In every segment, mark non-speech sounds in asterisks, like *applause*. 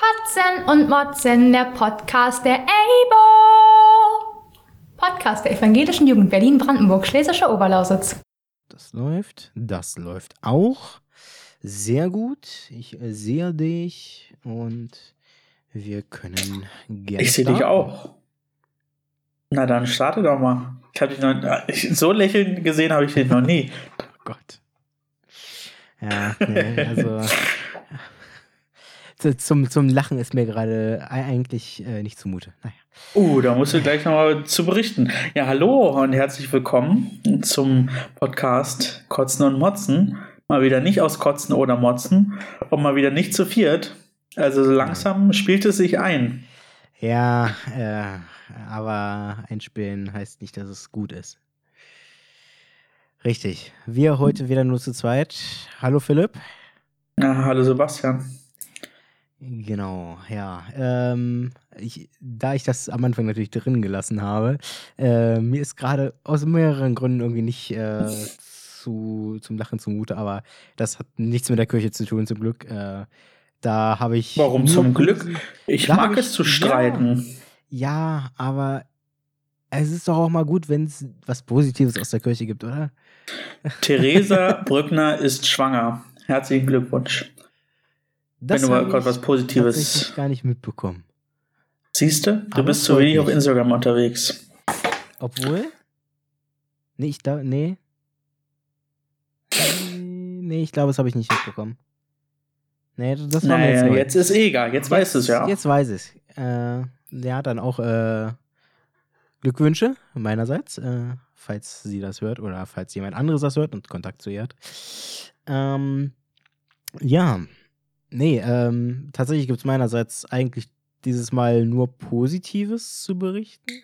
Kotzen und Motzen, der Podcast der EIBO. Podcast der Evangelischen Jugend Berlin-Brandenburg, Schlesische Oberlausitz. Das läuft, das läuft auch sehr gut. Ich äh, sehe dich und wir können gerne. Ich sehe dich auch. Na dann starte doch mal. Ich habe dich noch ich, so lächeln gesehen habe ich dich noch nie. Oh Gott. Ja, nee, also *laughs* zum, zum Lachen ist mir gerade eigentlich äh, nicht zumute. Naja. Uh, da musst du gleich nochmal zu berichten. Ja, hallo und herzlich willkommen zum Podcast Kotzen und Motzen. Mal wieder nicht aus Kotzen oder Motzen und mal wieder nicht zu viert. Also so langsam spielt es sich ein. Ja, äh, aber einspielen heißt nicht, dass es gut ist. Richtig. Wir heute wieder nur zu zweit. Hallo Philipp. Ja, hallo Sebastian. Genau, ja. Ähm, ich, da ich das am Anfang natürlich drin gelassen habe, äh, mir ist gerade aus mehreren Gründen irgendwie nicht äh, *laughs* zu, zum Lachen zumute, aber das hat nichts mit der Kirche zu tun, zum Glück. Äh, da habe ich. Warum zum Glück? Ich mag es zu streiten. Ja, ja, aber es ist doch auch mal gut, wenn es was Positives aus der Kirche gibt, oder? Theresa *laughs* Brückner ist schwanger. Herzlichen Glückwunsch. Das Wenn du mal gerade was Positives. Ich gar nicht mitbekommen. Siehst du? Du Aber bist zu wenig auf Instagram unterwegs. Obwohl? Nee, ich da. Nee. Nee, ich glaube, das habe ich nicht mitbekommen. Nee, das war naja, jetzt, jetzt ist eh egal. Jetzt, jetzt weißt du es ja. Jetzt weiß ich äh, Ja, dann auch äh, Glückwünsche meinerseits, äh, falls sie das hört oder falls jemand anderes das hört und Kontakt zu ihr hat. Ähm, ja, Nee, ähm, tatsächlich gibt es meinerseits eigentlich dieses Mal nur Positives zu berichten.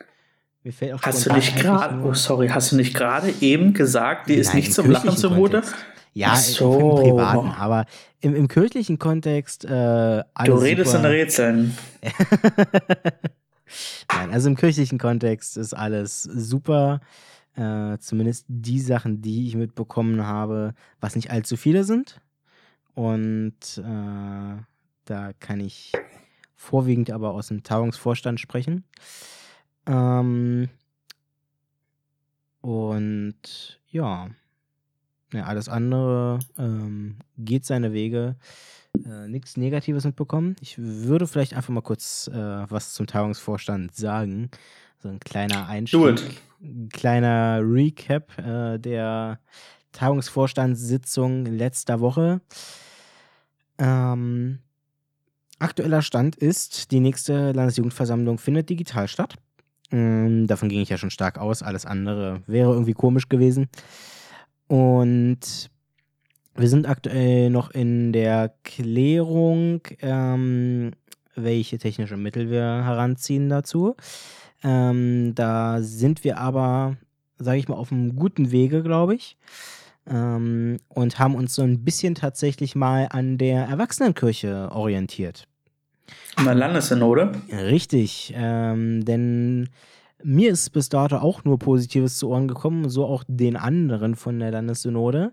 Mir fällt auch hast du nicht gerade, oh sorry, hast du nicht gerade eben gesagt, die ist nicht zum Lachen zumute? Ja, so. im, privaten, aber im, im kirchlichen Kontext äh, Du redest super. in Rätseln. *laughs* Nein, also im kirchlichen Kontext ist alles super. Äh, zumindest die Sachen, die ich mitbekommen habe, was nicht allzu viele sind. Und äh, da kann ich vorwiegend aber aus dem Tagungsvorstand sprechen. Ähm, und ja, ja, alles andere ähm, geht seine Wege. Äh, Nichts Negatives mitbekommen. Ich würde vielleicht einfach mal kurz äh, was zum Tagungsvorstand sagen. So ein kleiner Einstieg. Ein kleiner Recap äh, der Tagungsvorstandssitzung letzter Woche. Ähm, aktueller Stand ist, die nächste Landesjugendversammlung findet digital statt. Ähm, davon ging ich ja schon stark aus. Alles andere wäre irgendwie komisch gewesen. Und wir sind aktuell noch in der Klärung, ähm, welche technische Mittel wir heranziehen dazu. Ähm, da sind wir aber, sage ich mal, auf einem guten Wege, glaube ich ähm, und haben uns so ein bisschen tatsächlich mal an der Erwachsenenkirche orientiert. An der Landessynode? Richtig, ähm, denn mir ist bis dato auch nur Positives zu Ohren gekommen, so auch den anderen von der Landessynode,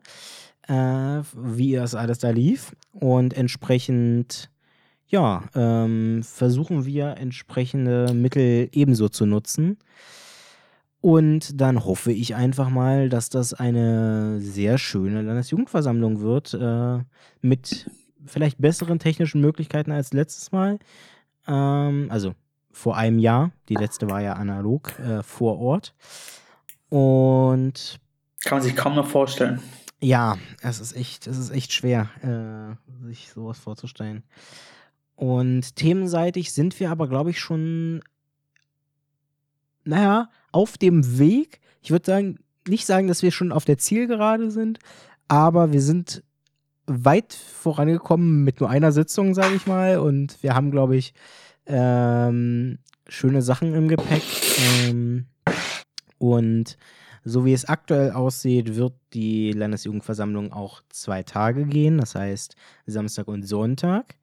äh, wie das alles da lief. Und entsprechend, ja, ähm, versuchen wir entsprechende Mittel ebenso zu nutzen. Und dann hoffe ich einfach mal, dass das eine sehr schöne Landesjugendversammlung wird, äh, mit vielleicht besseren technischen Möglichkeiten als letztes Mal. Ähm, also vor einem Jahr. Die letzte war ja analog äh, vor Ort. Und kann man sich kaum noch vorstellen. Ja, es ist echt, es ist echt schwer, äh, sich sowas vorzustellen. Und themenseitig sind wir aber, glaube ich, schon naja, auf dem Weg. Ich würde sagen, nicht sagen, dass wir schon auf der Zielgerade sind, aber wir sind weit vorangekommen mit nur einer Sitzung, sage ich mal. Und wir haben, glaube ich, ähm, schöne Sachen im Gepäck. Ähm, und so wie es aktuell aussieht, wird die Landesjugendversammlung auch zwei Tage gehen, das heißt Samstag und Sonntag.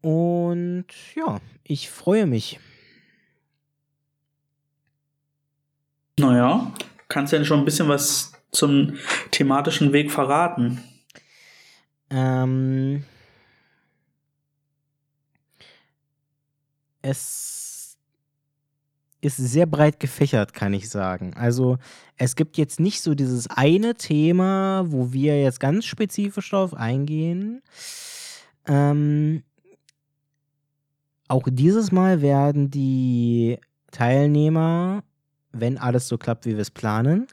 Und ja, ich freue mich. Naja, kannst du denn schon ein bisschen was zum thematischen Weg verraten? Ähm. es ist sehr breit gefächert, kann ich sagen. Also es gibt jetzt nicht so dieses eine Thema, wo wir jetzt ganz spezifisch darauf eingehen. Ähm, auch dieses Mal werden die Teilnehmer, wenn alles so klappt, wie wir es planen,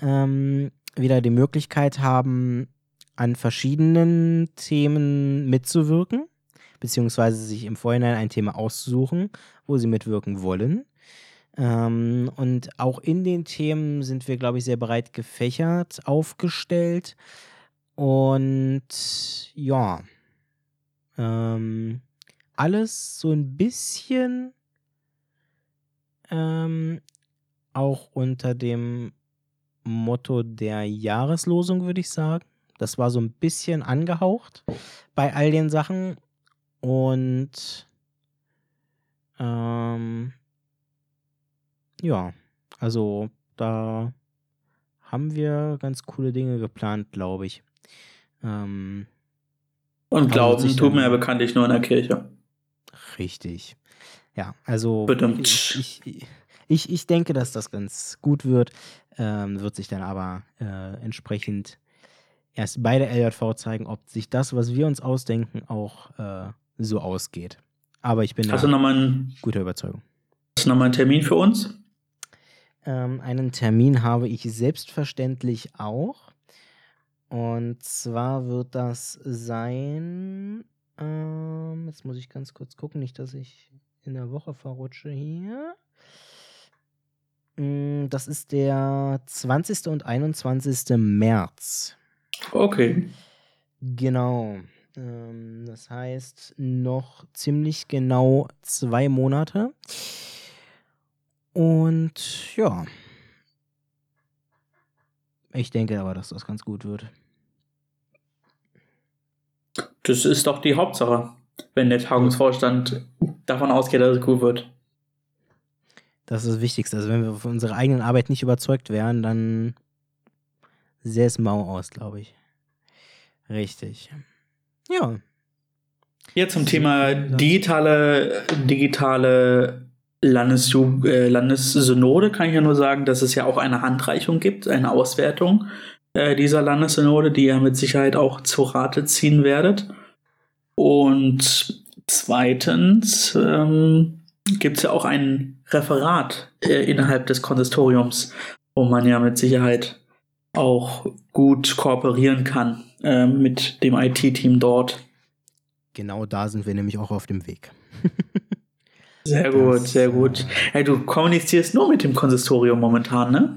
ähm, wieder die Möglichkeit haben, an verschiedenen Themen mitzuwirken, beziehungsweise sich im Vorhinein ein Thema auszusuchen, wo sie mitwirken wollen. Ähm, und auch in den Themen sind wir, glaube ich, sehr breit gefächert aufgestellt. Und ja, ähm, alles so ein bisschen ähm, auch unter dem Motto der Jahreslosung, würde ich sagen. Das war so ein bisschen angehaucht bei all den Sachen. Und ähm, ja, also da haben wir ganz coole Dinge geplant, glaube ich. Ähm, Und Also Glauben sich tut man ja bekanntlich nur in der Kirche. richtig. Ja, also Bedimmt. ich, ich, ich, ich denke, dass das ganz gut wird. Ähm, wird sich dann aber äh, entsprechend erst bei der LJV zeigen, ob sich das, was wir uns ausdenken, auch äh, so ausgeht. Aber ich bin Hast du da nochmal einen, guter Überzeugung. hast du noch mal einen Termin für uns? Ähm, einen Termin habe ich selbstverständlich auch. Und zwar wird das sein. Ähm, jetzt muss ich ganz kurz gucken, nicht, dass ich in der Woche verrutsche hier. Mm, Das ist der 20. und 21. März. Okay. Genau. Ähm, das heißt noch ziemlich genau zwei Monate. Und ja. Ich denke aber, dass das ganz gut wird. Das ist doch die Hauptsache, wenn der Tagungsvorstand davon ausgeht, dass es gut wird. Das ist das Wichtigste. Also wenn wir von unserer eigenen Arbeit nicht überzeugt wären, dann sähe es mau aus, glaube ich. Richtig. Ja. Jetzt zum Thema digitale, digitale Landesju äh, Landessynode kann ich ja nur sagen, dass es ja auch eine Handreichung gibt, eine Auswertung äh, dieser Landessynode, die ihr mit Sicherheit auch zu Rate ziehen werdet. Und zweitens ähm, gibt es ja auch ein Referat äh, innerhalb des Konsistoriums, wo man ja mit Sicherheit auch gut kooperieren kann äh, mit dem IT-Team dort. Genau da sind wir nämlich auch auf dem Weg. Sehr *laughs* gut, Das, sehr gut. äh, Hey, du kommunizierst nur mit dem Konsistorium momentan, ne?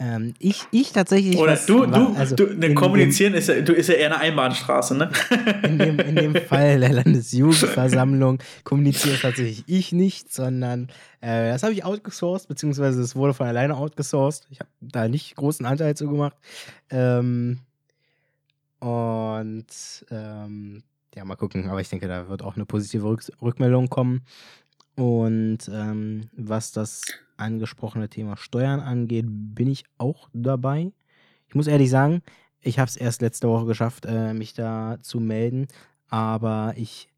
Ähm, ich, ich tatsächlich. Oder was- du, du, also du, ne, dem- kommunizieren ist ja, du ist ja eher eine Einbahnstraße, ne? *laughs* In dem, in dem Fall der Landesjugendversammlung *laughs* kommuniziere tatsächlich ich nicht, sondern äh, das habe ich outgesourced, beziehungsweise es wurde von alleine outgesourced. Ich habe da nicht großen Anteil zu gemacht. Ähm, und ähm, ja, mal gucken. Aber ich denke, da wird auch eine positive Rück Rückmeldung kommen. Und ähm, was das angesprochene Thema Steuern angeht, bin ich auch dabei. Ich muss ehrlich sagen, ich habe es erst letzte Woche geschafft, äh, mich da zu melden. Aber ich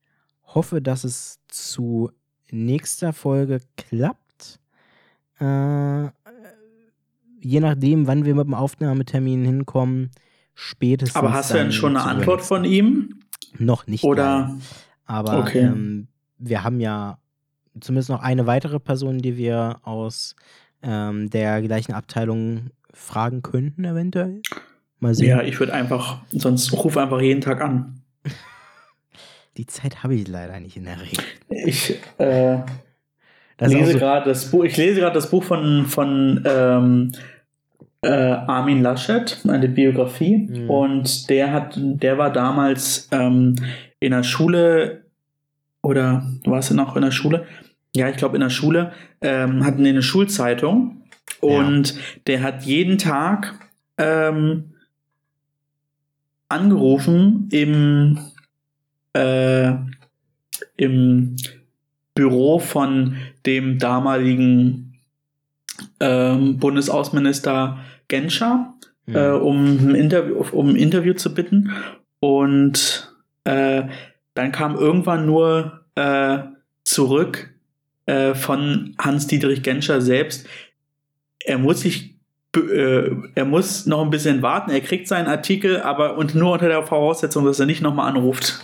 hoffe, dass es zu nächster Folge klappt. Äh, je nachdem, wann wir mit dem Aufnahmetermin hinkommen, spätestens. Aber hast du denn schon eine Antwort von ihm? Noch nicht. Oder? leider. Aber Okay. ähm, wir haben ja zumindest noch eine weitere Person, die wir aus ähm, der gleichen Abteilung fragen könnten, eventuell. Mal sehen. Ja, ich würde einfach, sonst ruf einfach jeden Tag an. *laughs* Die Zeit habe ich leider nicht in der Regel. Ich äh, lese so, gerade das Buch, ich lese gerade das Buch von, von ähm, äh, Armin Laschet, eine Biografie. Mhm. Und der hat, der war damals ähm, in der Schule oder warst du noch in der Schule? Ja, ich glaube in der Schule, ähm, hatten die eine Schulzeitung und der hat jeden Tag ähm, angerufen im, äh, im Büro von dem damaligen ähm, Bundesaußenminister Genscher, hm, äh, um, ein Interview, um ein Interview zu bitten. Und äh, dann kam irgendwann nur äh, zurück, äh, von Hans-Dietrich Genscher selbst. Er muss sich äh, er muss noch ein bisschen warten. Er kriegt seinen Artikel, aber und nur unter der Voraussetzung, dass er nicht nochmal anruft.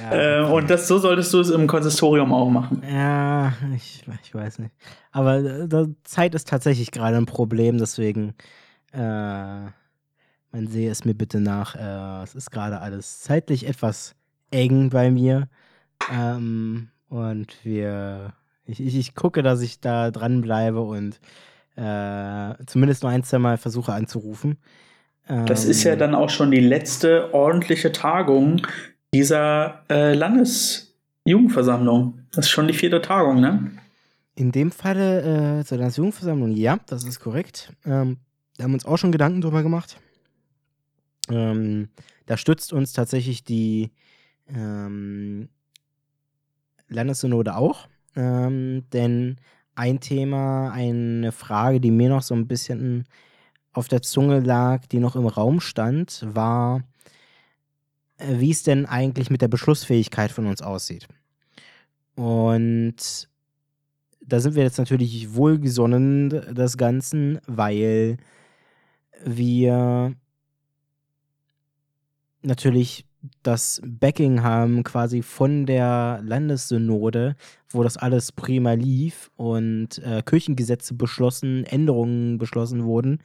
ja. *laughs* *laughs* äh, und das, so solltest du es im Konsistorium auch machen. Ja, ich, ich weiß nicht. Aber äh, Zeit ist tatsächlich gerade ein Problem, deswegen äh, man sehe es mir bitte nach. Äh, es ist gerade alles zeitlich etwas eng bei mir. Ähm, und wir ich, ich, ich gucke, dass ich da dranbleibe und äh, zumindest nur ein, zwei Mal versuche anzurufen. das ist ja ähm, dann auch schon die letzte ordentliche Tagung dieser äh, Landesjugendversammlung. Das ist schon die vierte Tagung, ne? In dem Falle äh, zur Landesjugendversammlung, ja, das ist korrekt. Ähm, da haben wir uns auch schon Gedanken drüber gemacht. Ähm, da stützt uns tatsächlich die ähm, Landessynode auch. Ähm, denn ein Thema, eine Frage, die mir noch so ein bisschen auf der Zunge lag, die noch im Raum stand, war, äh, wie es denn eigentlich mit der Beschlussfähigkeit von uns aussieht. Und da sind wir jetzt natürlich wohlgesonnen des Ganzen, weil wir natürlich das Backing haben quasi von der Landessynode, wo das alles prima lief und äh, Kirchengesetze beschlossen, Änderungen beschlossen wurden.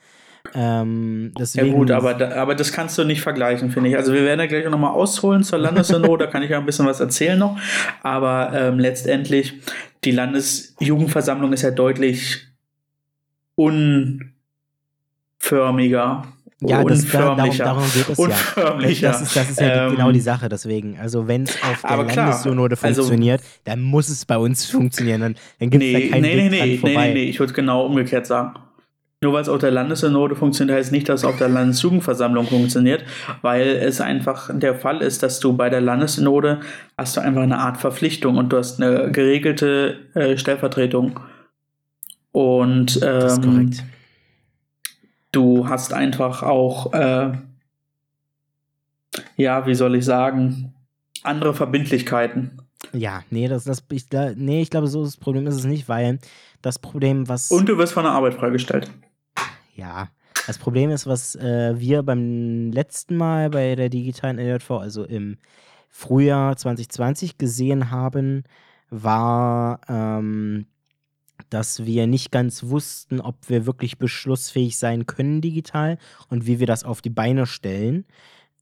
Ähm, deswegen, ja gut, aber, da, aber das kannst du nicht vergleichen, finde ich. Also wir werden ja gleich nochmal ausholen zur Landessynode, da kann ich ja ein bisschen was erzählen noch. Aber ähm, letztendlich, die Landesjugendversammlung ist ja deutlich unförmiger ja, das, da, darum, darum geht es ja. Das ist, das ist ja ähm, genau die Sache. Deswegen, also wenn es auf der Landessynode also funktioniert, also, dann muss es bei uns funktionieren. Dann, dann gibt es nee, da keinen nee, Weg nee, nee, vorbei. Nee, nee, ich würde genau umgekehrt sagen. Nur weil es auf der Landessynode funktioniert, heißt nicht, dass es auf der Landesjugendversammlung funktioniert, weil es einfach der Fall ist, dass du bei der Landessynode hast du einfach eine Art Verpflichtung und du hast eine geregelte äh, Stellvertretung. Und ähm, das ist ähm, korrekt du hast einfach auch, äh, ja, wie soll ich sagen, andere Verbindlichkeiten. Ja, nee, das, das, ich, nee, ich glaube, so das Problem ist es nicht, weil das Problem, was. Und du wirst von der Arbeit freigestellt. Ja, das Problem ist, was äh, wir beim letzten Mal bei der digitalen LJV, also im Frühjahr 2020 gesehen haben, war, ähm, dass wir nicht ganz wussten, ob wir wirklich beschlussfähig sein können digital und wie wir das auf die Beine stellen.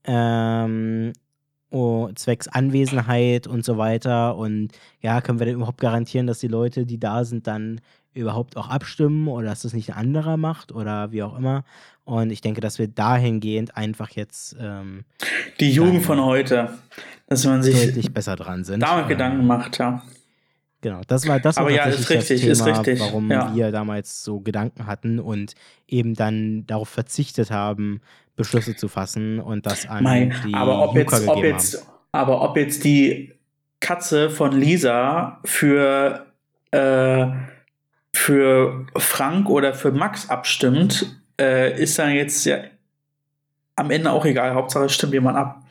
Ähm, oh, zwecks Anwesenheit und so weiter. Und ja, können wir denn überhaupt garantieren, dass die Leute, die da sind, dann überhaupt auch abstimmen oder dass das nicht ein anderer macht oder wie auch immer. Und ich denke, dass wir dahingehend einfach jetzt ähm, die Jugend von heute, dass man sich deutlich besser dran sind. Damit Gedanken macht, ja. Genau, das war das war Aber ja, ist richtig, Thema, ist richtig. warum ja. wir damals so Gedanken hatten und eben dann darauf verzichtet haben, Beschlüsse zu fassen und das an Mai, die aber ob jetzt, ob jetzt, haben. Aber ob jetzt die Katze von Lisa für, äh, für Frank oder für Max abstimmt, äh, ist dann jetzt ja am Ende auch egal. Hauptsache stimmt jemand ab.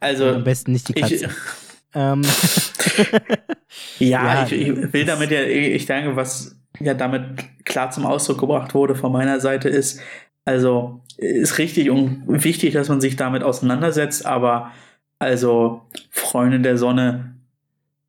Also am besten nicht die Katze. Ich, ähm. *laughs* ja, ja ich, ich, will damit ja, ich denke, was ja damit klar zum Ausdruck gebracht wurde von meiner Seite ist, also ist richtig und wichtig, dass man sich damit auseinandersetzt, aber also Freunde der Sonne,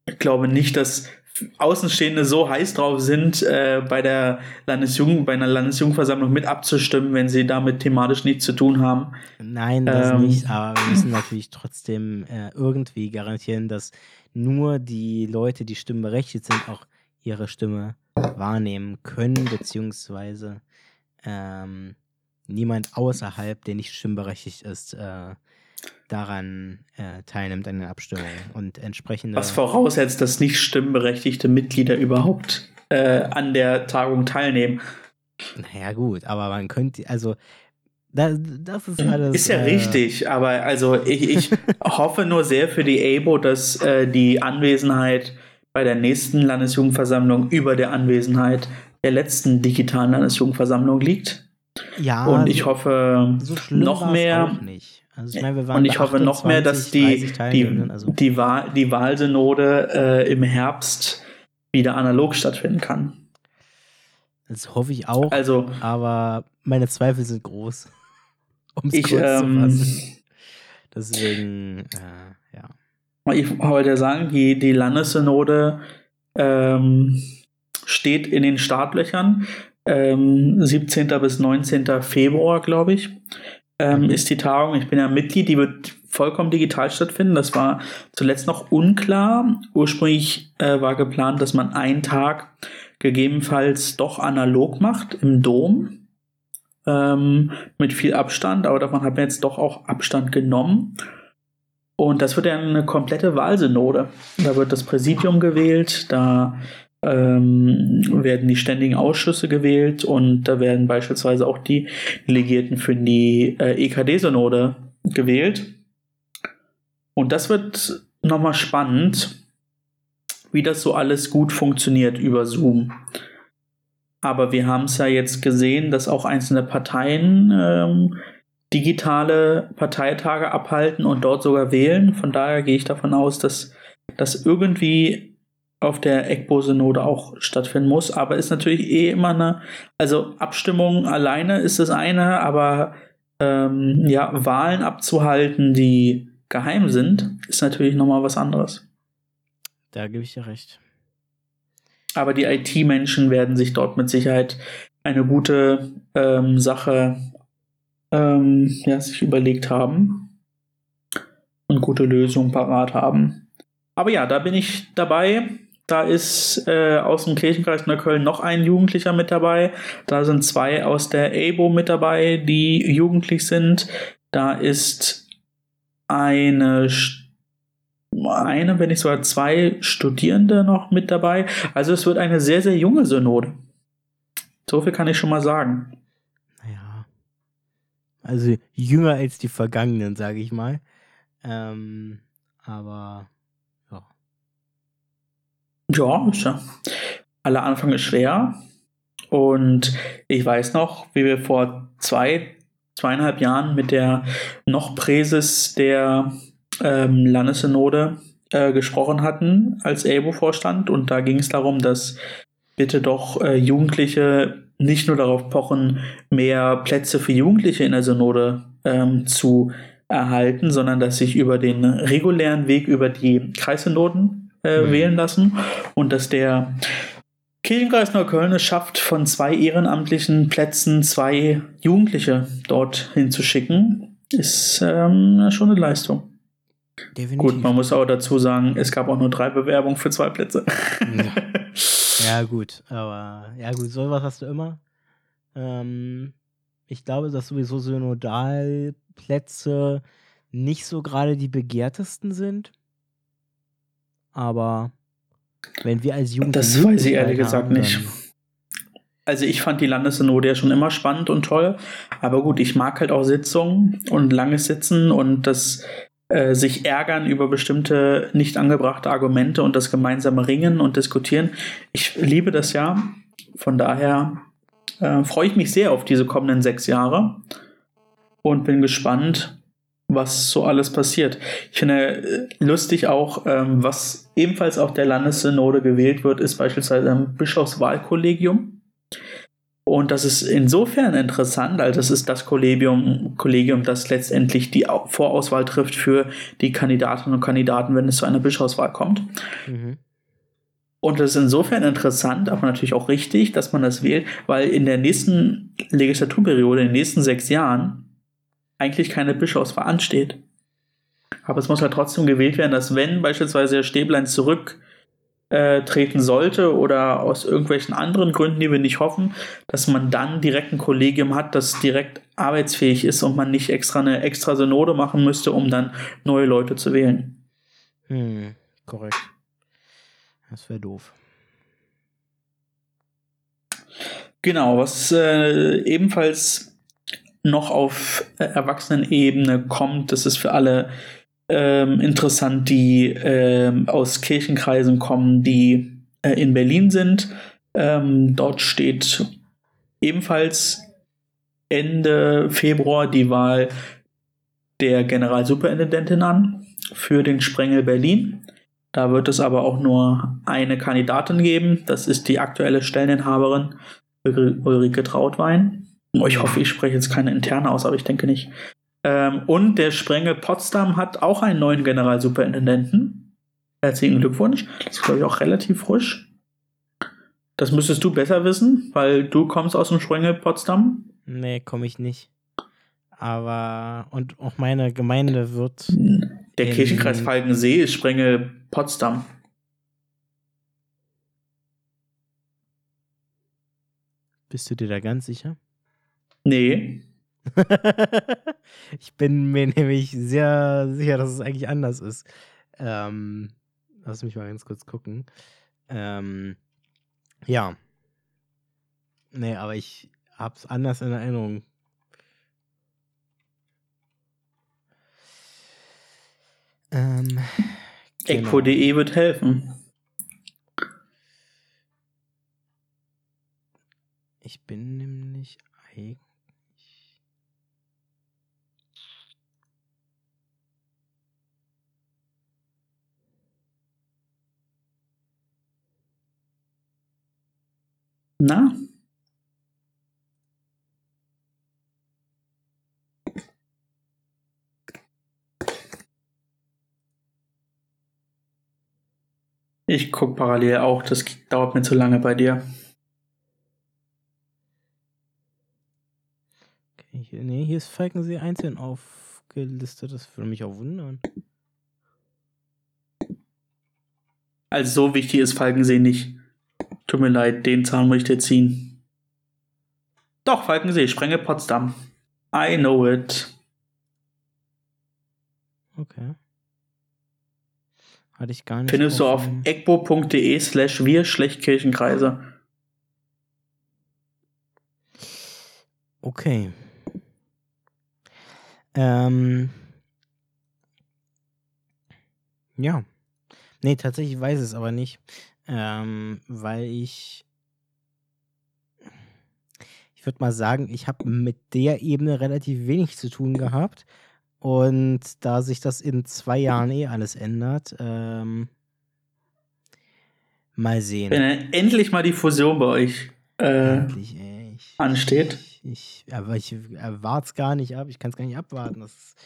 ich glaube nicht, dass Außenstehende so heiß drauf sind, äh, bei der Landesjugend, bei einer Landesjugendversammlung mit abzustimmen, wenn sie damit thematisch nichts zu tun haben. Nein, das ähm, nicht, aber wir müssen natürlich trotzdem äh, irgendwie garantieren, dass nur die Leute, die stimmberechtigt sind, auch ihre Stimme wahrnehmen können, beziehungsweise ähm, niemand außerhalb, der nicht stimmberechtigt ist, äh, daran äh, teilnimmt an den Abstimmungen und entsprechend. Was voraussetzt, dass nicht stimmberechtigte Mitglieder überhaupt äh, an der Tagung teilnehmen. Naja, gut, aber man könnte, also das, das ist alles. Ist ja äh, richtig, aber also ich, ich *laughs* hoffe nur sehr für die ABO, dass äh, die Anwesenheit bei der nächsten Landesjugendversammlung über der Anwesenheit der letzten digitalen Landesjugendversammlung liegt. Ja. Und ich hoffe so noch mehr. Also ich meine, wir waren Und ich hoffe noch mehr, dass 28, die, 30 die, also die, Wahl, die Wahlsynode äh, im Herbst wieder analog stattfinden kann. das hoffe ich auch, Also aber meine Zweifel sind groß. *laughs* Um es zu ähm, fassen. Deswegen, äh, ja. ich wollte ja sagen, die, die Landessynode ähm, steht in den Startlöchern. Ähm, 17. bis 19. Februar, glaube ich, ähm, Mhm. ist die Tagung. Ich bin ja Mitglied, die wird vollkommen digital stattfinden. Das war zuletzt noch unklar. Ursprünglich äh, war geplant, dass man einen Tag gegebenenfalls doch analog macht im Dom. Ähm, mit viel Abstand, aber davon hat man jetzt doch auch Abstand genommen. Und das wird ja eine komplette Wahlsynode. Da wird das Präsidium gewählt, da ähm, werden die ständigen Ausschüsse gewählt und da werden beispielsweise auch die Delegierten für die äh, EKD-Synode gewählt. Und das wird nochmal spannend, wie das so alles gut funktioniert über Zoom. Aber wir haben es ja jetzt gesehen, dass auch einzelne Parteien ähm, digitale Parteitage abhalten und dort sogar wählen. Von daher gehe ich davon aus, dass das irgendwie auf der ECBO-Synode auch stattfinden muss. Aber ist natürlich eh immer eine, also Abstimmung alleine ist das eine, aber ähm, ja, Wahlen abzuhalten, die geheim sind, ist natürlich nochmal was anderes. Da gebe ich dir recht. Aber die IT-Menschen werden sich dort mit Sicherheit eine gute ähm, Sache ähm, ja, sich überlegt haben und gute Lösungen parat haben. Aber ja, da bin ich dabei. Da ist äh, aus dem Kirchenkreis Neukölln noch ein Jugendlicher mit dabei. Da sind zwei aus der ABO mit dabei, die jugendlich sind. Da ist eine eine, wenn nicht sogar zwei Studierende noch mit dabei. Also es wird eine sehr, sehr junge Synode. So viel kann ich schon mal sagen. Naja. Also jünger als die vergangenen, sage ich mal. Ähm, aber. Ja, ja. Aller Anfang ist schwer. Und ich weiß noch, wie wir vor zwei, zweieinhalb Jahren mit der noch Präses der ähm, Landessynode äh, gesprochen hatten als EBO-Vorstand. Und da ging es darum, dass bitte doch äh, Jugendliche nicht nur darauf pochen, mehr Plätze für Jugendliche in der Synode ähm, zu erhalten, sondern dass sich über den regulären Weg über die Kreissynoden äh, Mhm. wählen lassen und dass der Kirchenkreis Neukölln es schafft, von zwei ehrenamtlichen Plätzen zwei Jugendliche dort hinzuschicken, ist ähm, schon eine Leistung. Definitiv. Gut, man muss aber dazu sagen, es gab auch nur drei Bewerbungen für zwei Plätze. Ja, *laughs* gut, aber ja gut, sowas hast du immer. Ähm, ich glaube, dass sowieso Synodalplätze nicht so gerade die begehrtesten sind. Aber wenn wir als Jugend Das weiß ich ehrlich gesagt nicht. dann- Also ich fand die Landessynode ja schon immer spannend und toll, aber gut, ich mag halt auch Sitzungen und langes Sitzen und das äh, sich ärgern über bestimmte nicht angebrachte Argumente und das gemeinsame Ringen und Diskutieren. Ich liebe das ja. Von daher äh, freue ich mich sehr auf diese kommenden sechs Jahre und bin gespannt, was so alles passiert. Ich finde äh, lustig auch, ähm, was ebenfalls auf der Landessynode gewählt wird, ist beispielsweise ein Bischofswahlkollegium. Und das ist insofern interessant, als es ist das Kollegium, Kollegium, das letztendlich die Au- Vorauswahl trifft für die Kandidatinnen und Kandidaten, wenn es zu einer Bischofswahl kommt. Mhm. Und es ist insofern interessant, aber natürlich auch richtig, dass man das wählt, weil in der nächsten Legislaturperiode, in den nächsten sechs Jahren, eigentlich keine Bischofswahl ansteht. Aber es muss halt trotzdem gewählt werden, dass wenn beispielsweise Herr Stäblein zurücktreten äh, sollte oder aus irgendwelchen anderen Gründen, die wir nicht hoffen, dass man dann direkt ein Kollegium hat, das direkt arbeitsfähig ist und man nicht extra eine extra Synode machen müsste, um dann neue Leute zu wählen. Hm, korrekt. Das wäre doof. Genau, was äh, ebenfalls noch auf äh, Erwachsenenebene kommt, das ist für alle ähm, interessant, die ähm, aus Kirchenkreisen kommen, die äh, in Berlin sind. Ähm, dort steht ebenfalls Ende Februar die Wahl der Generalsuperintendentin an für den Sprengel Berlin. Da wird es aber auch nur eine Kandidatin geben. Das ist die aktuelle Stelleninhaberin Ulrike Trautwein. Ich hoffe, ich spreche jetzt keine interne aus, aber ich denke nicht. Ähm, und der Sprengel Potsdam hat auch einen neuen Generalsuperintendenten. Herzlichen Glückwunsch. Das ist, glaube ich, auch relativ frisch. Das müsstest du besser wissen, weil du kommst aus dem Sprengel Potsdam. Nee, komme ich nicht. Aber, und auch meine Gemeinde wird. Der Kirchenkreis Falkensee ist Sprengel Potsdam. Bist du dir da ganz sicher? Nee. *laughs* ich bin mir nämlich sehr sicher, dass es eigentlich anders ist. Ähm, lass mich mal ganz kurz gucken. Ähm, ja. Nee, aber ich hab's anders in Erinnerung. Ähm, genau. Eco.de wird helfen. Ich bin nämlich eigentlich. Na? Ich gucke parallel auch, das dauert mir zu lange bei dir. Okay, hier, nee, hier ist Falkensee einzeln aufgelistet, das würde mich auch wundern. Also so wichtig ist Falkensee nicht. Tut mir leid, den Zahn muss ich dir ziehen. Doch, Falkensee, Sprenge Potsdam. I know it. Okay. Hatte ich gar nicht. Findest du auf ecbo.de slash wir Schlechtkirchenkreise. Okay. Ähm. Ja. Nee, tatsächlich weiß es aber nicht. Ähm, weil ich. Ich würde mal sagen, ich habe mit der Ebene relativ wenig zu tun gehabt. Und da sich das in zwei Jahren eh alles ändert, ähm, mal sehen. Wenn endlich mal die Fusion bei euch äh, endlich, ey, ich, ansteht. Ich, ich, aber ich erwarte es gar nicht ab. Ich kann es gar nicht abwarten. Das ist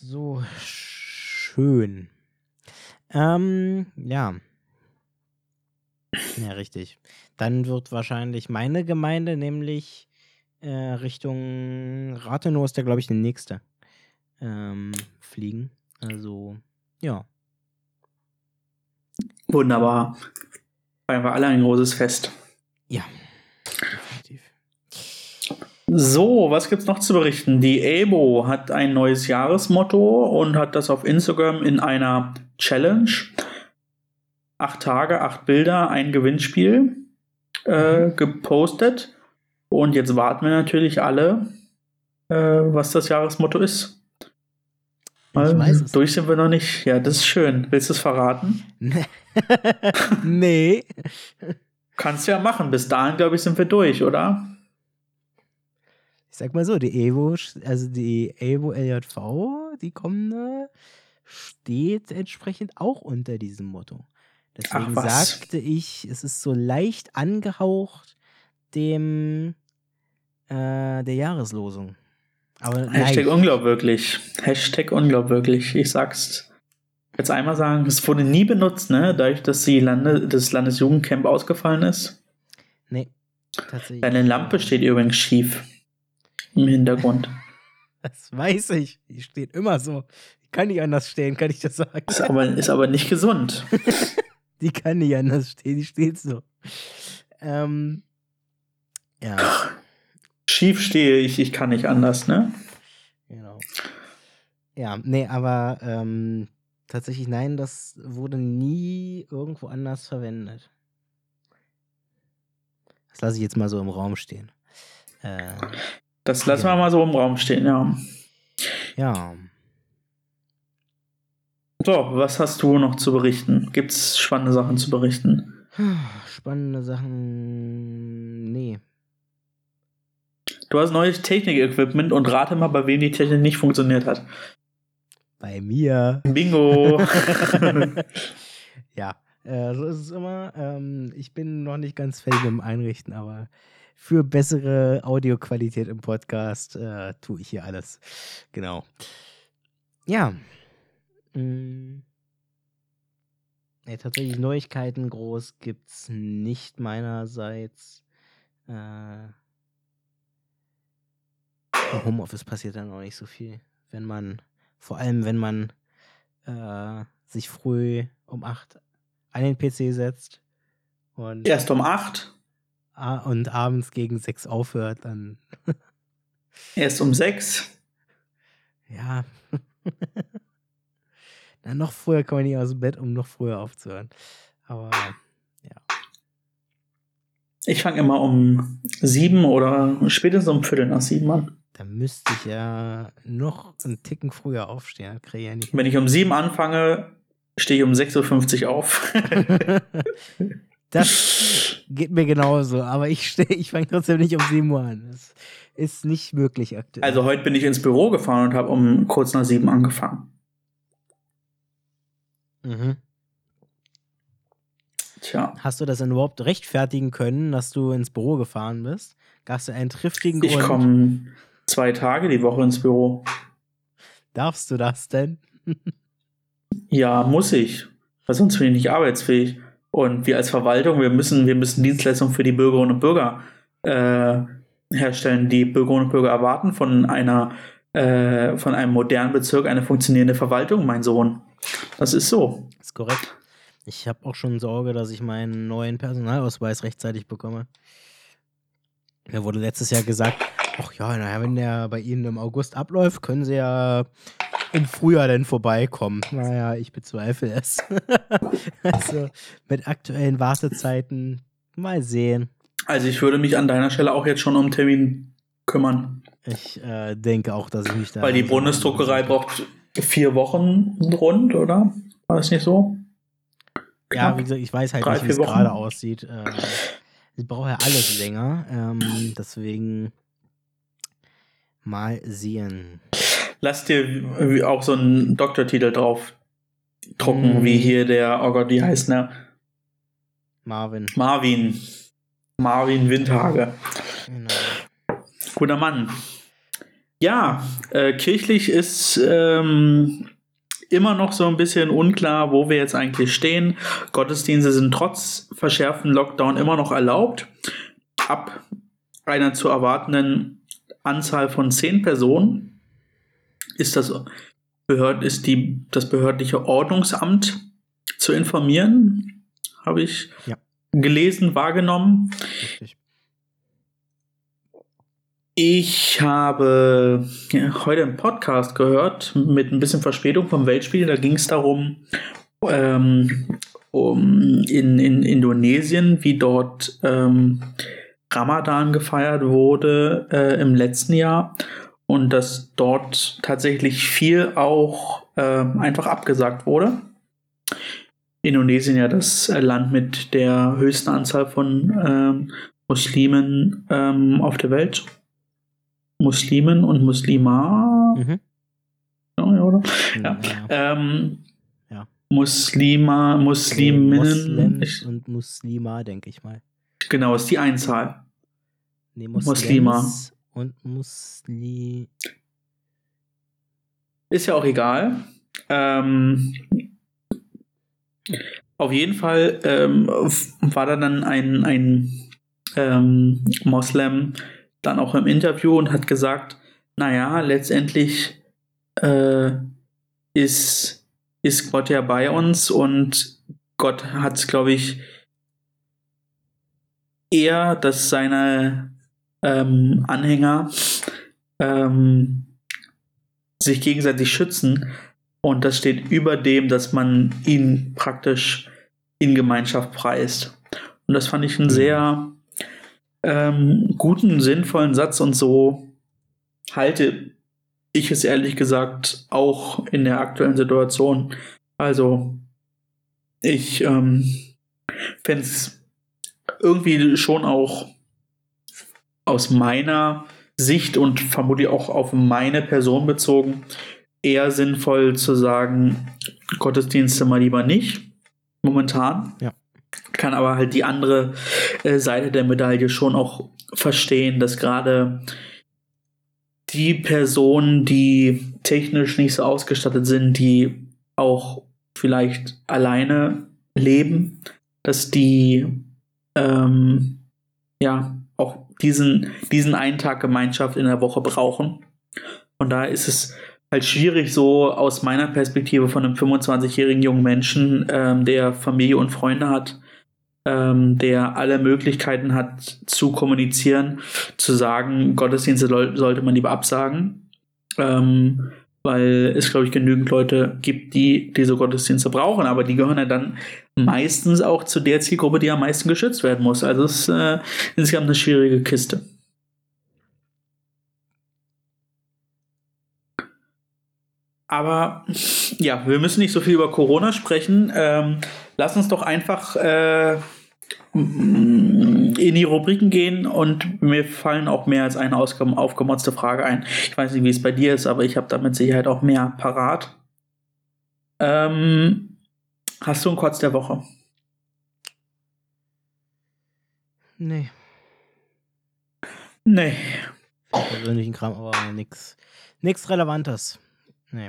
so schön. Ähm, ja. Ja, richtig. Dann wird wahrscheinlich meine Gemeinde nämlich äh, Richtung Rathenow ist der, glaube ich, der nächste ähm, fliegen. Also, ja. Wunderbar. Feiern wir alle ein großes Fest. Ja, definitiv. So, was gibt's noch zu berichten? Die EBO hat ein neues Jahresmotto und hat das auf Instagram in einer Challenge. Acht Tage, acht Bilder, ein Gewinnspiel äh, mhm. gepostet. Und jetzt warten wir natürlich alle, äh, was das Jahresmotto ist. Weil es. Durch sind wir noch nicht. Ja, das ist schön. Willst du es verraten? nee. *laughs* Kannst du ja machen. Bis dahin, glaube ich, sind wir durch, oder? Ich sag mal so, die Evo, also die Evo LJV, die kommende, steht entsprechend auch unter diesem Motto. Deswegen sagte ich, es ist so leicht angehaucht dem äh, der Jahreslosung. Aber Hashtag unglaubwürdig. Hashtag unglaubwürdig. Ich sag's jetzt einmal sagen, es wurde nie benutzt, ne? Dadurch, dass die Lande, das Landesjugendcamp ausgefallen ist. Nee, tatsächlich. Deine Lampe steht übrigens schief im Hintergrund. *laughs* das weiß ich. Die steht immer so. Kann nicht anders stehen, kann ich das sagen. Ist aber, ist aber nicht gesund. *laughs* die kann nicht anders stehen, die steht so. Ähm, ja. Schief stehe ich, ich kann nicht anders, ne? Genau. Ja, nee, aber ähm, tatsächlich nein, das wurde nie irgendwo anders verwendet. Das lasse ich jetzt mal so im Raum stehen. Äh, das lassen ja. wir mal so im Raum stehen, ja. Ja. So, was hast du noch zu berichten? Gibt es spannende Sachen zu berichten? Spannende Sachen. Nee. Du hast neues Technik-Equipment und rate mal, bei wem die Technik nicht funktioniert hat. Bei mir. Bingo! *laughs* ja, äh, so ist es immer. Ähm, ich bin noch nicht ganz fähig im Einrichten, aber für bessere Audioqualität im Podcast äh, tue ich hier alles. Genau. Ja. Mm. Nee, tatsächlich Neuigkeiten groß gibt's nicht meinerseits. Äh, Im Homeoffice passiert dann auch nicht so viel. Wenn man, vor allem wenn man äh, sich früh um 8 an den PC setzt und, Erst um 8, a- und abends gegen 6 aufhört, dann erst um 6. *laughs* ja. *laughs* dann noch früher kann man nicht aus dem Bett, um noch früher aufzuhören. Aber Ich fange immer um 7 oder spätestens um Viertel nach 7 an. da müsste ich ja noch einen Ticken früher aufstehen. Das ich ja nicht. Wenn ich um 7 anfange, stehe ich um 6.50 Uhr auf. Das geht mir genauso, aber ich, steh- ich fange trotzdem nicht um 7 Uhr an. Das ist nicht möglich aktuell. Also heute bin ich ins Büro gefahren und habe um kurz nach 7 angefangen. Mhm. Tja. Hast du das denn überhaupt rechtfertigen können, dass du ins Büro gefahren bist? Gab es einen triftigen Ich Grund? komme zwei Tage die Woche ins Büro. Darfst du das denn? *laughs* Ja, muss ich. Weil sonst bin ich nicht arbeitsfähig. Und wir als Verwaltung, wir müssen, wir müssen Dienstleistungen für die Bürgerinnen und Bürger äh, herstellen. Die Bürgerinnen und Bürger erwarten von einer, äh, von einem modernen Bezirk eine funktionierende Verwaltung, mein Sohn. Das ist so. Ist korrekt. Ich habe auch schon Sorge, dass ich meinen neuen Personalausweis rechtzeitig bekomme. Mir wurde letztes Jahr gesagt, ach ja, naja, wenn der bei Ihnen im August abläuft, können Sie ja im Frühjahr dann vorbeikommen. Naja, ich bezweifle es. *laughs* also mit aktuellen Wartezeiten mal sehen. Also ich würde mich an deiner Stelle auch jetzt schon um Termin kümmern. Ich äh, denke auch, dass ich mich da. Weil die Bundesdruckerei braucht vier Wochen rund, oder? War das nicht so? Ja, Knapp. wie gesagt, ich weiß halt Drei, nicht, wie es gerade aussieht. Äh, ich brauche ja alles länger. Ähm, deswegen mal sehen. Lass dir auch so einen Doktortitel drauf drucken, Mm. wie hier der, oh Gott, wie heißt der? Marvin. Marvin. Marvin Windhage. Genau. Guter Mann. Ja, äh, kirchlich ist ähm, immer noch so ein bisschen unklar, wo wir jetzt eigentlich stehen. Gottesdienste sind trotz verschärften Lockdown immer noch erlaubt. Ab einer zu erwartenden Anzahl von zehn Personen ist das, Behörd, ist die, das behördliche Ordnungsamt zu informieren. Habe ich Ja. gelesen, wahrgenommen. Richtig. Ich habe heute einen Podcast gehört mit ein bisschen Verspätung vom Weltspiel. Da ging es darum, ähm, um in, in Indonesien, wie dort ähm, Ramadan gefeiert wurde äh, im letzten Jahr und dass dort tatsächlich viel auch ähm, einfach abgesagt wurde. Indonesien ja das äh, Land mit der höchsten Anzahl von ähm, Muslimen ähm, auf der Welt. Muslimen und Muslima, Mhm. ja, oder? Ja. Ähm, Ja. Muslima, Musliminnen. Moslems Ich, und Muslima, denke ich mal. genau, ist die Einzahl. Nee, Muslima. Und Musli. Ist ja auch egal. Ähm, auf jeden Fall ähm, war da dann ein, ein ähm, Moslem dann auch im Interview und hat gesagt, naja, letztendlich äh, ist, ist Gott ja bei uns und Gott hat, glaube ich, eher, dass seine ähm, Anhänger ähm, sich gegenseitig schützen und das steht über dem, dass man ihn praktisch in Gemeinschaft preist. Und das fand ich einen sehr ähm, guten, sinnvollen Satz und so halte ich es ehrlich gesagt auch in der aktuellen Situation. Also ich ähm, fände es irgendwie schon auch aus meiner Sicht und vermutlich auch auf meine Person bezogen eher sinnvoll zu sagen, Gottesdienste mal lieber nicht, momentan. Ja. Kann aber halt die andere äh, Seite der Medaille schon auch verstehen, dass gerade die Personen, die technisch nicht so ausgestattet sind, die auch vielleicht alleine leben, dass die ähm, ja auch diesen, diesen einen Tag Gemeinschaft in der Woche brauchen. Und da ist es halt schwierig, so aus meiner Perspektive von einem 25-jährigen jungen Menschen, ähm, der Familie und Freunde hat, ähm, der alle Möglichkeiten hat zu kommunizieren, zu sagen, Gottesdienste sollte man lieber absagen. Ähm, weil es, glaube ich, genügend Leute gibt, die diese Gottesdienste brauchen, aber die gehören ja dann meistens auch zu der Zielgruppe, die am meisten geschützt werden muss. Also es ist äh, insgesamt eine schwierige Kiste. Aber ja, wir müssen nicht so viel über Corona sprechen. Ähm, lass uns doch einfach äh, in die Rubriken gehen und mir fallen auch mehr als eine aufgemotzte Frage ein. Ich weiß nicht, wie es bei dir ist, aber ich habe da mit Sicherheit auch mehr parat. Ähm, hast du einen Kotz der Woche? Nee. Nee. Persönlichen Kram, aber nichts nix Relevantes. Nee.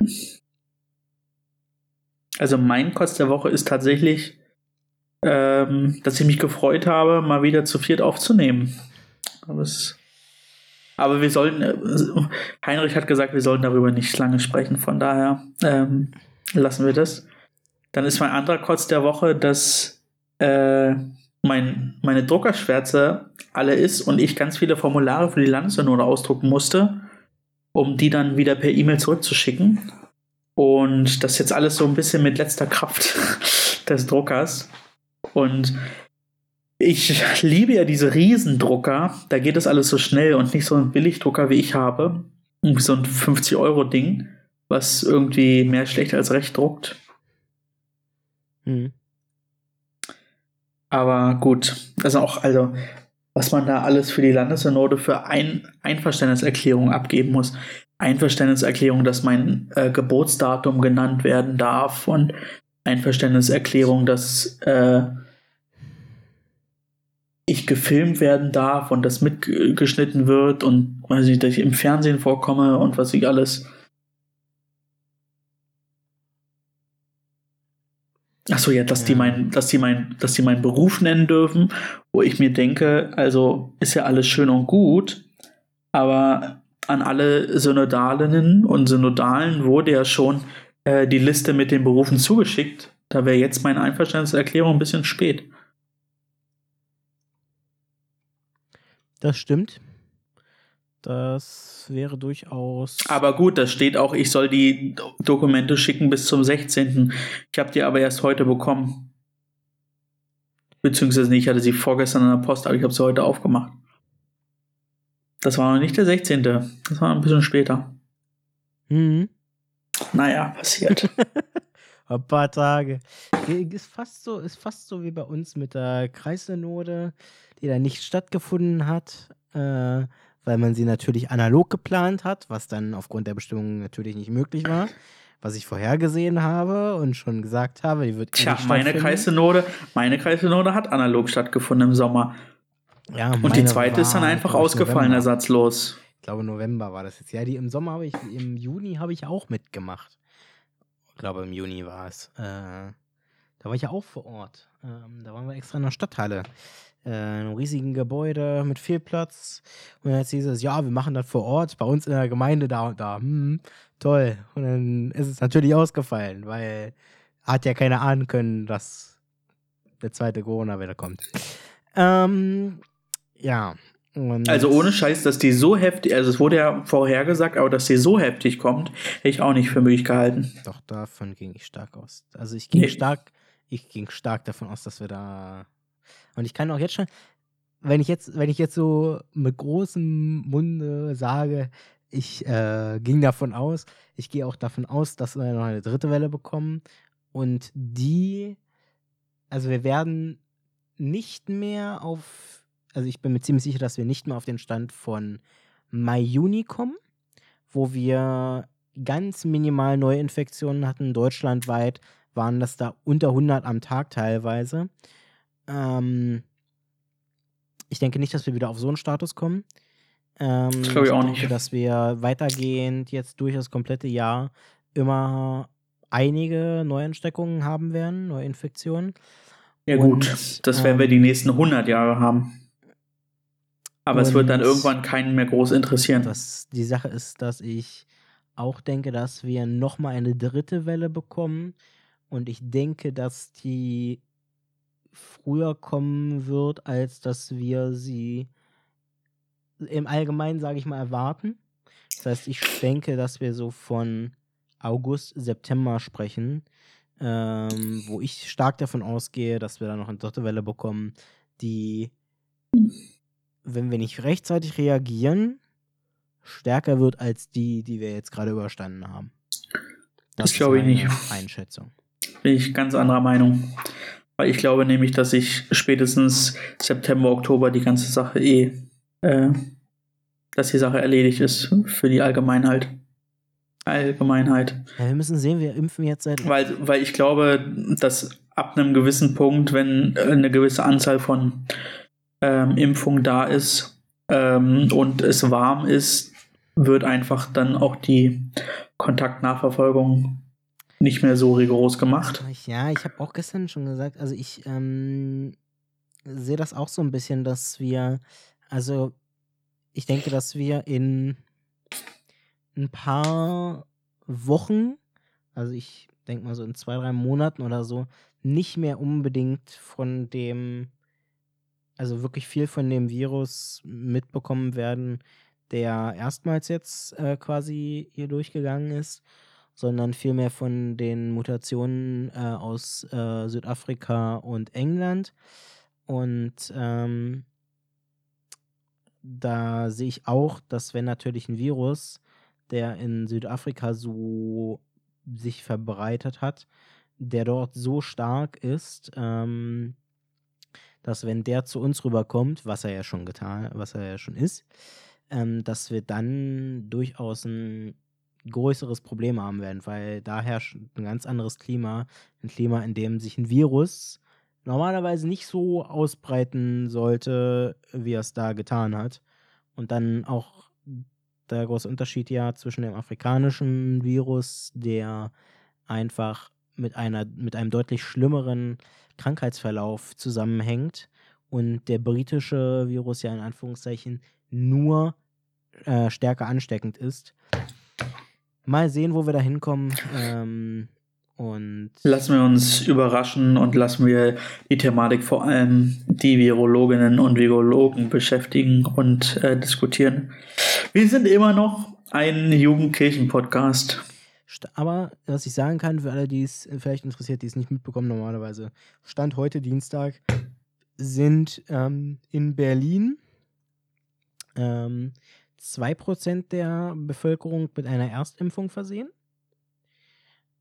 Also mein Kotz der Woche ist tatsächlich ähm, dass ich mich gefreut habe, mal wieder zu viert aufzunehmen. Aber, es, aber wir sollten, äh, Heinrich hat gesagt, wir sollten darüber nicht lange sprechen, von daher ähm, lassen wir das. Dann ist mein anderer Kotz der Woche, dass äh, mein, meine Druckerschwärze alle ist und ich ganz viele Formulare für die Landessynode ausdrucken musste, um die dann wieder per E-Mail zurückzuschicken. Und das jetzt alles so ein bisschen mit letzter Kraft *laughs* des Druckers. Und ich liebe ja diese Riesendrucker. Da geht das alles so schnell und nicht so ein Billigdrucker, wie ich habe. So ein 50-Euro-Ding, was irgendwie mehr schlecht als recht druckt. Mhm. Aber gut, also auch, also, was man da alles für die Landessynode für ein Einverständniserklärung abgeben muss. Einverständniserklärung, dass mein äh, Geburtsdatum genannt werden darf und Einverständniserklärung, dass äh, ich gefilmt werden darf und das mitgeschnitten wird und weiß ich, dass ich im Fernsehen vorkomme und was ich alles. Achso, ja, dass ja. die mein, dass die mein, dass die meinen Beruf nennen dürfen, wo ich mir denke, also ist ja alles schön und gut, aber an alle Synodalinnen und Synodalen wurde ja schon äh, die Liste mit den Berufen zugeschickt. Da wäre jetzt meine Einverständniserklärung ein bisschen spät. Das stimmt. Das wäre durchaus. Aber gut, das steht auch, ich soll die Dokumente schicken bis zum 16. Ich habe die aber erst heute bekommen. Beziehungsweise nicht, ich hatte sie vorgestern an der Post, aber ich habe sie heute aufgemacht. Das war noch nicht der 16. Das war ein bisschen später. Mhm. Naja, passiert. *laughs* ein paar Tage. Ist fast so, ist fast so wie bei uns mit der Kreissynode die da nicht stattgefunden hat, äh, weil man sie natürlich analog geplant hat, was dann aufgrund der Bestimmungen natürlich nicht möglich war. Was ich vorhergesehen habe und schon gesagt habe, die wird Tja, meine Kreissynode, meine Kreissynode hat analog stattgefunden im Sommer. Ja, und die zweite ist dann einfach ausgefallen, November. ersatzlos. Ich glaube, November war das jetzt. Ja, die im Sommer habe ich, im Juni habe ich auch mitgemacht. Ich glaube, im Juni war es. Äh, da war ich ja auch vor Ort. Ähm, da waren wir extra in der Stadthalle äh, einem riesigen Gebäude mit viel Platz. Und dann hieß es, ja, wir machen das vor Ort, bei uns in der Gemeinde da und da. Hm, toll. Und dann ist es natürlich ausgefallen, weil hat ja keiner ahnen können, dass der zweite Corona wieder kommt. Ähm, ja. Und also ohne Scheiß, dass die so heftig, also es wurde ja vorhergesagt, aber dass die so heftig kommt, hätte ich auch nicht für möglich gehalten. Doch, davon ging ich stark aus. Also ich ging nee. stark, ich ging stark davon aus, dass wir da und ich kann auch jetzt schon, wenn ich jetzt, wenn ich jetzt so mit großem Munde sage, ich äh, ging davon aus, ich gehe auch davon aus, dass wir noch eine dritte Welle bekommen. Und die, also wir werden nicht mehr auf, also ich bin mir ziemlich sicher, dass wir nicht mehr auf den Stand von Mai, Juni kommen, wo wir ganz minimal Neuinfektionen hatten. Deutschlandweit waren das da unter 100 am Tag teilweise. Ähm, ich denke nicht, dass wir wieder auf so einen Status kommen. Ähm, Das glaube ich auch nicht. dass wir weitergehend jetzt durch das komplette Jahr immer einige Neuansteckungen haben werden, Neuinfektionen. Ja Und, gut, das werden wir ähm, die nächsten 100 Jahre haben. Aber es wird dann und irgendwann keinen mehr groß interessieren. Das, die Sache ist, dass ich auch denke, dass wir nochmal eine dritte Welle bekommen. Und ich denke, dass die früher kommen wird, als dass wir sie im Allgemeinen, sage ich mal, erwarten. Das heißt, ich denke, dass wir so von August, September sprechen, ähm, wo ich stark davon ausgehe, dass wir dann noch eine dritte Welle bekommen, die, wenn wir nicht rechtzeitig reagieren, stärker wird als die, die wir jetzt gerade überstanden haben. Das ist glaube ich nicht. Einschätzung. Bin ich ganz anderer Meinung. Weil ich glaube nämlich, dass sich spätestens September, Oktober die ganze Sache eh, äh, dass die Sache erledigt ist für die Allgemeinheit. Allgemeinheit. Ja, wir müssen sehen, wir impfen jetzt seit. Weil, weil ich glaube, dass ab einem gewissen Punkt, wenn eine gewisse Anzahl von ähm, Impfungen da ist ähm, und es warm ist, wird einfach dann auch die Kontaktnachverfolgung nicht mehr so rigoros gemacht. Ja, ich habe auch gestern schon gesagt, also ich ähm, sehe das auch so ein bisschen, dass wir, also ich denke, dass wir in ein paar Wochen, also ich denke mal so in zwei, drei Monaten oder so, nicht mehr unbedingt von dem, also wirklich viel von dem Virus mitbekommen werden, der erstmals jetzt äh, quasi hier durchgegangen ist, sondern vielmehr von den Mutationen äh, aus äh, Südafrika und England. Und ähm, da sehe ich auch, dass wenn natürlich ein Virus, der in Südafrika so sich verbreitet hat, der dort so stark ist, ähm, dass wenn der zu uns rüberkommt, was er ja schon getan, was er ja schon ist, ähm, dass wir dann durchaus ein größeres Problem haben werden, weil da herrscht ein ganz anderes Klima, ein Klima, in dem sich ein Virus normalerweise nicht so ausbreiten sollte, wie er es da getan hat. Und dann auch der große Unterschied ja zwischen dem afrikanischen Virus, der einfach mit einer mit einem deutlich schlimmeren Krankheitsverlauf zusammenhängt und der britische Virus ja in Anführungszeichen nur äh, stärker ansteckend ist. Mal sehen, wo wir da hinkommen. Ähm, und Lassen wir uns überraschen und lassen wir die Thematik vor allem die Virologinnen und Virologen beschäftigen und äh, diskutieren. Wir sind immer noch ein Jugendkirchen-Podcast. Aber was ich sagen kann, für alle, die es vielleicht interessiert, die es nicht mitbekommen, normalerweise, Stand heute Dienstag, sind ähm, in Berlin ähm, 2% der Bevölkerung mit einer Erstimpfung versehen.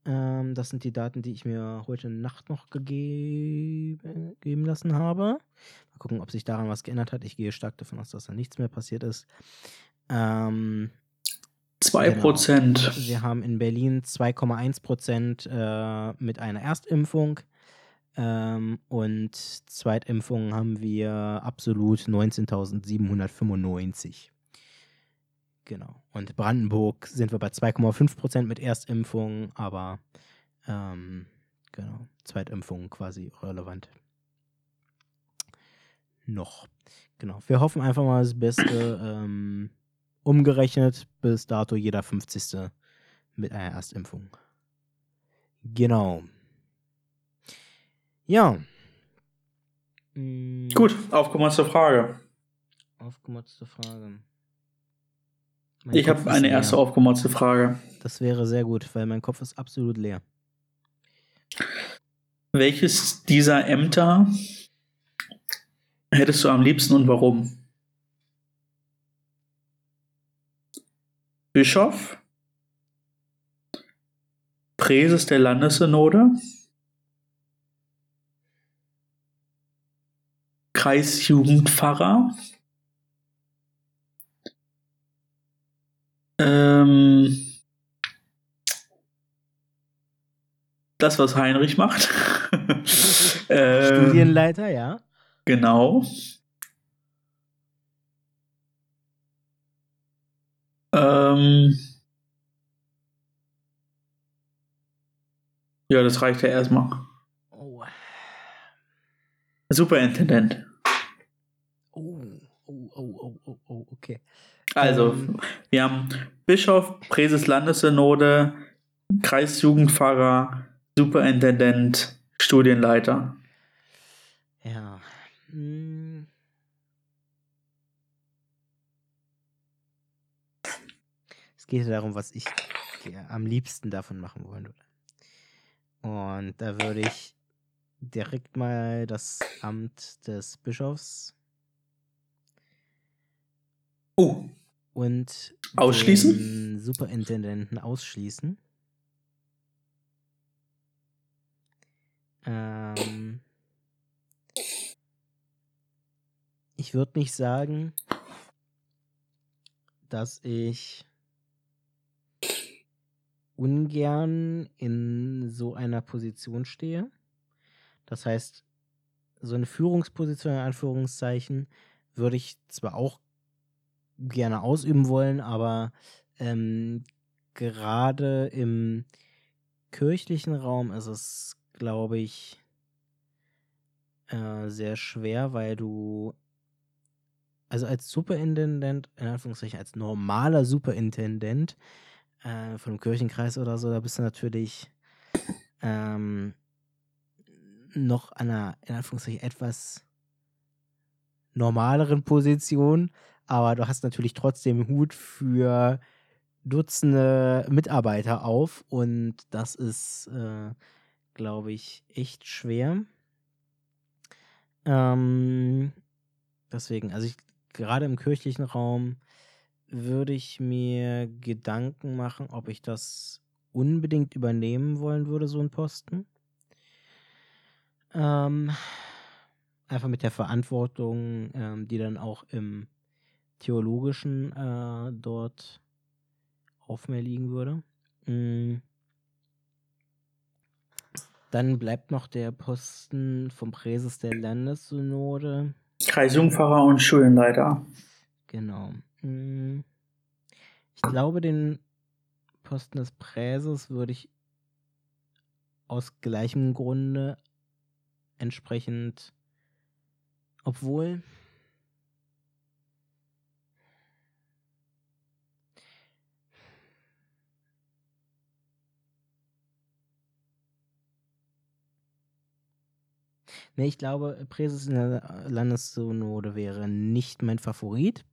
Ähm, das sind die Daten, die ich mir heute Nacht noch gegeben, geben lassen habe. Mal gucken, ob sich daran was geändert hat. Ich gehe stark davon aus, dass da nichts mehr passiert ist. Ähm, 2%. wir haben in Berlin 2,1 Prozent äh, mit einer Erstimpfung ähm, und Zweitimpfungen haben wir absolut 19.795. Genau. Und Brandenburg sind wir bei 2,5 Prozent mit Erstimpfung, aber ähm, genau, Zweitimpfung quasi relevant. Noch. Genau. Wir hoffen einfach mal das Beste. Ähm, umgerechnet bis dato jeder 50. mit einer Erstimpfung. Genau. Ja. Mm, Gut, aufgekommen zur Frage. Aufgemotzte Frage. Mein Ich habe eine leer. erste aufgemotzte Frage. Das wäre sehr gut, weil mein Kopf ist absolut leer. Welches dieser Ämter hättest du am liebsten und warum? Bischof, Präses der Landessynode, Kreisjugendpfarrer Ähm, das, was Heinrich macht. *laughs* ähm, Studienleiter, ja. Genau. Ähm, ja, das reicht ja erstmal. Oh. Superintendent. Oh, oh, oh, oh, oh, oh, okay. Also, Ähm. wir haben Bischof, Präses Landessynode, Kreisjugendpfarrer, Superintendent, Studienleiter. Es geht ja darum, was ich am liebsten davon machen wollen würde. Und da würde ich direkt mal das Amt des Bischofs Oh, und Ausschließen? den Superintendenten ausschließen. Ähm, ich würde nicht sagen, dass ich ungern in so einer Position stehe. Das heißt, so eine Führungsposition in Anführungszeichen würde ich zwar auch gerne ausüben wollen, aber ähm, gerade im kirchlichen Raum ist es, glaube ich, äh, sehr schwer, weil du, also als Superintendent, in Anführungszeichen als normaler Superintendent äh, von einem Kirchenkreis oder so, da bist du natürlich ähm, noch an einer, in Anführungszeichen, etwas normaleren Position, aber du hast natürlich trotzdem Hut für Dutzende Mitarbeiter auf und das ist, äh, glaube ich, echt schwer. Ähm, deswegen, also ich, gerade im kirchlichen Raum würde ich mir Gedanken machen, ob ich das unbedingt übernehmen wollen würde, so ein Posten. Ähm, einfach mit der Verantwortung, ähm, die dann auch im Theologischen äh, dort auf mir liegen würde. Mm. Dann bleibt noch der Posten vom Präses der Landessynode. Kreisjugendpfarrer und Studienleiter. Genau. Mm. Ich glaube, den Posten des Präses würde ich aus gleichem Grunde entsprechend, obwohl Ne, ich glaube, Präses in der Landessynode wäre nicht mein Favorit.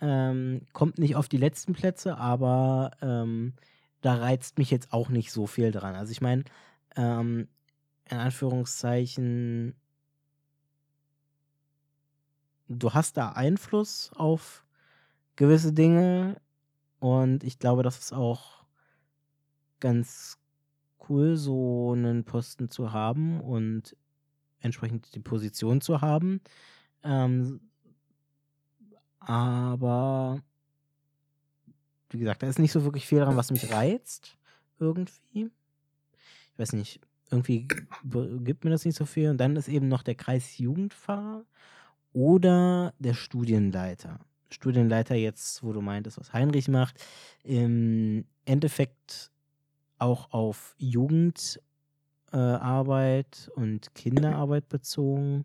Ähm, kommt nicht auf die letzten Plätze, aber ähm, da reizt mich jetzt auch nicht so viel dran. Also ich meine, ähm, in Anführungszeichen, du hast da Einfluss auf gewisse Dinge und ich glaube, das ist auch ganz cool, so einen Posten zu haben und entsprechend die Position zu haben. Ähm, aber wie gesagt, da ist nicht so wirklich viel dran, was mich reizt. Irgendwie. Ich weiß nicht, irgendwie gibt mir das nicht so viel. Und dann ist eben noch der Kreisjugendpfarrer oder der Studienleiter. Studienleiter jetzt, wo du meintest, was Heinrich macht, im Endeffekt auch auf Jugendarbeit äh, und Kinderarbeit bezogen.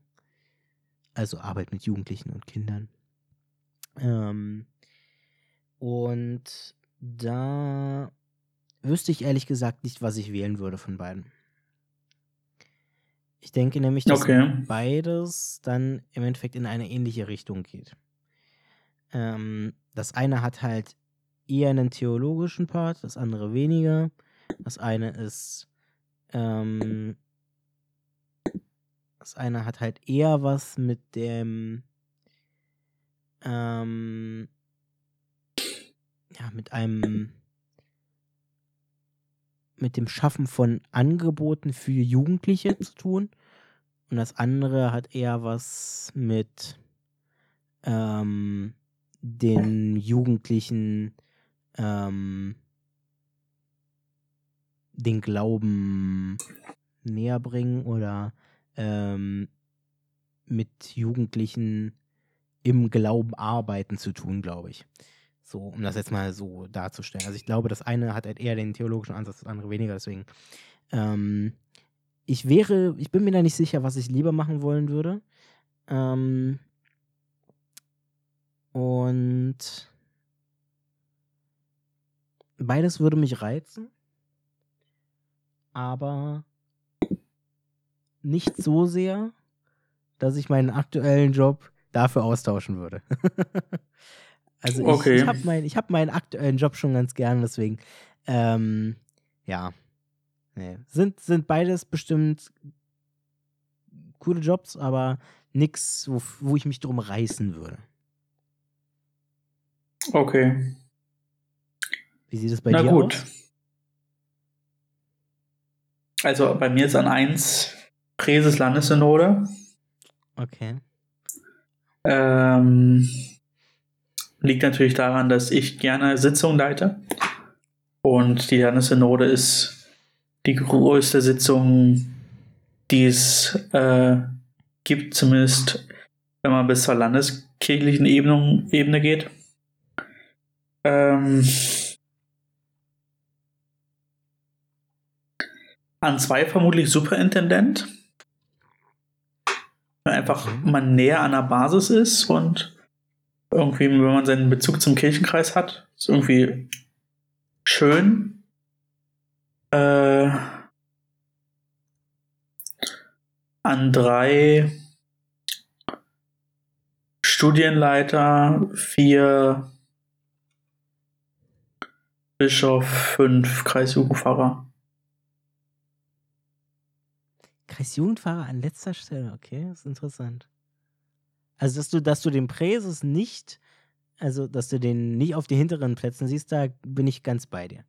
Also Arbeit mit Jugendlichen und Kindern. Ähm, und da wüsste ich ehrlich gesagt nicht, was ich wählen würde von beiden. Ich denke nämlich, dass Okay. beides dann im Endeffekt in eine ähnliche Richtung geht. Ähm, das eine hat halt eher einen theologischen Part, das andere weniger. Das eine ist, ähm, das eine hat halt eher was mit dem, ähm, ja, mit einem, mit dem Schaffen von Angeboten für Jugendliche zu tun. Und das andere hat eher was mit ähm, den Jugendlichen ähm, den Glauben näher bringen oder ähm, mit Jugendlichen im Glauben arbeiten zu tun, glaube ich. So, um das jetzt mal so darzustellen. Also ich glaube, das eine hat halt eher den theologischen Ansatz, das andere weniger, deswegen. Ähm, ich wäre, ich bin mir da nicht sicher, was ich lieber machen wollen würde. Ähm, und beides würde mich reizen, aber nicht so sehr, dass ich meinen aktuellen Job dafür austauschen würde. *laughs* also ich, Okay. ich habe mein, hab meinen aktuellen Job schon ganz gern, deswegen, ähm, ja. Nee. Sind, sind beides bestimmt coole Jobs, aber nix, wo, wo ich mich drum reißen würde. Okay. Wie sieht es bei Na dir gut. aus? Also bei mir ist an 1 Präses Landessynode. Okay. Ähm, liegt natürlich daran, dass ich gerne Sitzungen leite. Und die Landessynode ist die größte Sitzung, die es äh, gibt, zumindest wenn man bis zur landeskirchlichen Ebene, Ebene geht. Ähm, an zwei vermutlich Superintendent. Weil einfach Mhm. man näher an der Basis ist und irgendwie, wenn man seinen Bezug zum Kirchenkreis hat, ist irgendwie schön. Äh, an drei Studienleiter, vier Bischof, fünf Kreisjugendpfarrer. Kreisjugendfahrer an letzter Stelle, okay, das ist interessant. Also, dass du, dass du den Präses nicht, also, dass du den nicht auf die hinteren Plätzen siehst, da bin ich ganz bei dir.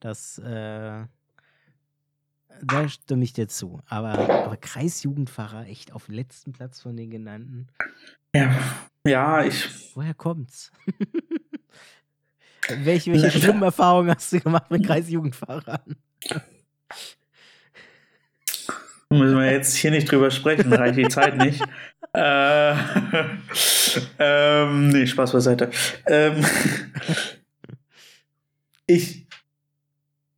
Das, äh, da stimme ich dir zu. Aber, aber Kreisjugendfahrer echt auf letzten Platz von den genannten. Ja, ja ich Woher kommt's? *laughs* welche welche schlimmen Erfahrungen hast du gemacht mit Kreisjugendfahrern? *laughs* müssen wir jetzt hier nicht drüber sprechen, reicht die Zeit nicht. *laughs* Äh, ähm, nee, Spaß beiseite. Ähm, ich,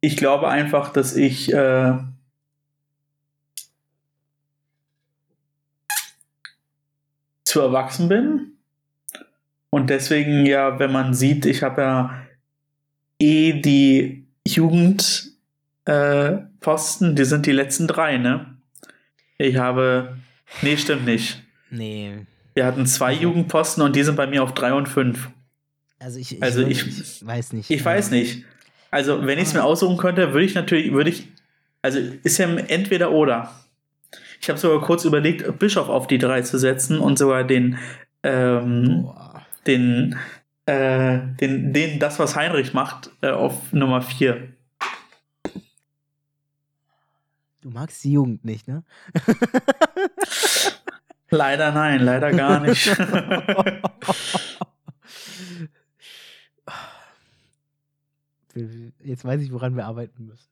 ich glaube einfach, dass ich äh, zu erwachsen bin. Und deswegen ja, wenn man sieht, ich habe ja eh die Jugend äh, Posten, die sind die letzten drei, ne? Ich habe. Nee, stimmt nicht. Nee. Wir hatten zwei Jugendposten und die sind bei mir auf drei und fünf. Also ich, ich, Also ich- ich weiß nicht. Ich weiß nicht. Also, wenn ich es mir aussuchen könnte, würde ich natürlich, würde ich, also ist ja entweder oder. Ich habe sogar kurz überlegt, Bischof auf die drei zu setzen und sogar den, ähm, den, äh, den, den, das, was Heinrich macht, äh, auf Nummer vier. Du magst die Jugend nicht, ne? *laughs* Leider nein, leider gar nicht. *laughs* Jetzt weiß ich, woran wir arbeiten müssen.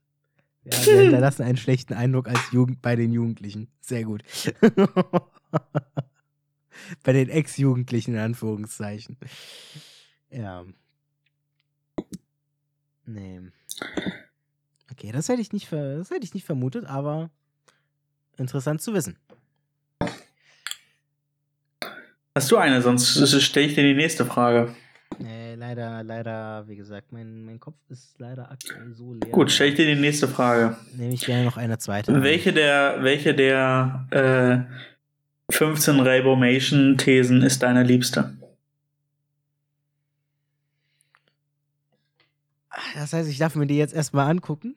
Ja, wir hinterlassen *laughs* einen schlechten Eindruck als Jugend bei den Jugendlichen. Sehr gut. bei den Ex-Jugendlichen in Anführungszeichen. Ja. Nee. Okay, das hätte ich nicht, das hätte ich nicht vermutet, aber interessant zu wissen. Hast du eine, sonst stelle ich dir die nächste Frage. Nee, leider, leider, wie gesagt, mein, mein Kopf ist leider aktuell so leer. Gut, stelle ich dir die nächste Frage. Nehme ich gerne noch eine zweite. Welche der, welche der äh, 15 Rainbow-Thesen ist deine liebste? Das heißt, ich darf mir die jetzt erstmal angucken.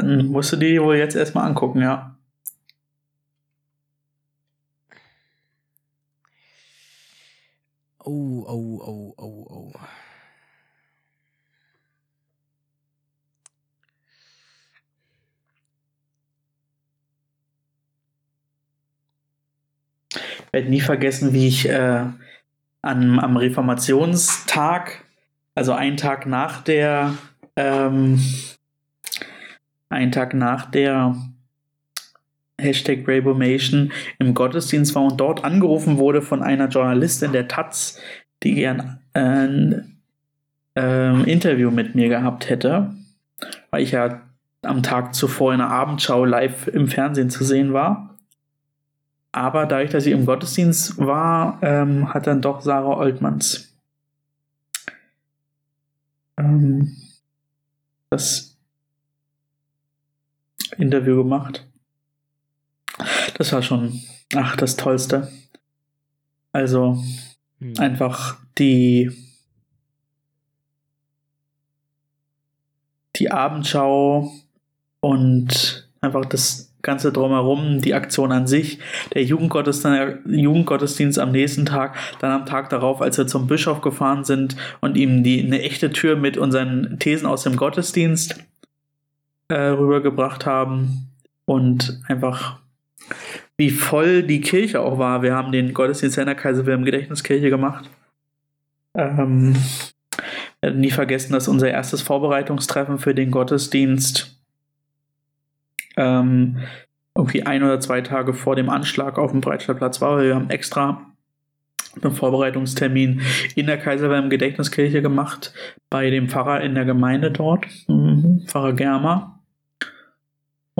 Dann musst du die wohl jetzt erstmal angucken, ja. Oh, oh, oh, oh, oh. Ich werde nie vergessen, wie ich äh, an, am Reformationstag, also einen Tag nach der, ähm, einen Tag nach der Hashtag Rainbowmation im Gottesdienst war und dort angerufen wurde von einer Journalistin der Taz, die gern ein ähm, Interview mit mir gehabt hätte, weil ich ja am Tag zuvor in der Abendschau live im Fernsehen zu sehen war. Aber dadurch, dass ich im Gottesdienst war, ähm, hat dann doch Sarah Oltmanns ähm, das Interview gemacht. Das war schon, ach, das Tollste. Also hm. einfach die die Abendschau und einfach das Ganze drumherum, die Aktion an sich, der Jugendgottesdienst, Jugendgottesdienst am nächsten Tag, dann am Tag darauf, als wir zum Bischof gefahren sind und ihm die, eine echte Tür mit unseren Thesen aus dem Gottesdienst äh, rübergebracht haben und einfach wie voll die Kirche auch war. Wir haben den Gottesdienst in der Kaiser Wilhelm Gedächtniskirche gemacht. Ähm, nie vergessen, dass unser erstes Vorbereitungstreffen für den Gottesdienst ähm, irgendwie ein oder zwei Tage vor dem Anschlag auf dem Breitscheidplatz war. Wir haben extra einen Vorbereitungstermin in der Kaiser Wilhelm Gedächtniskirche gemacht, bei dem Pfarrer in der Gemeinde dort, mhm, Pfarrer Germer,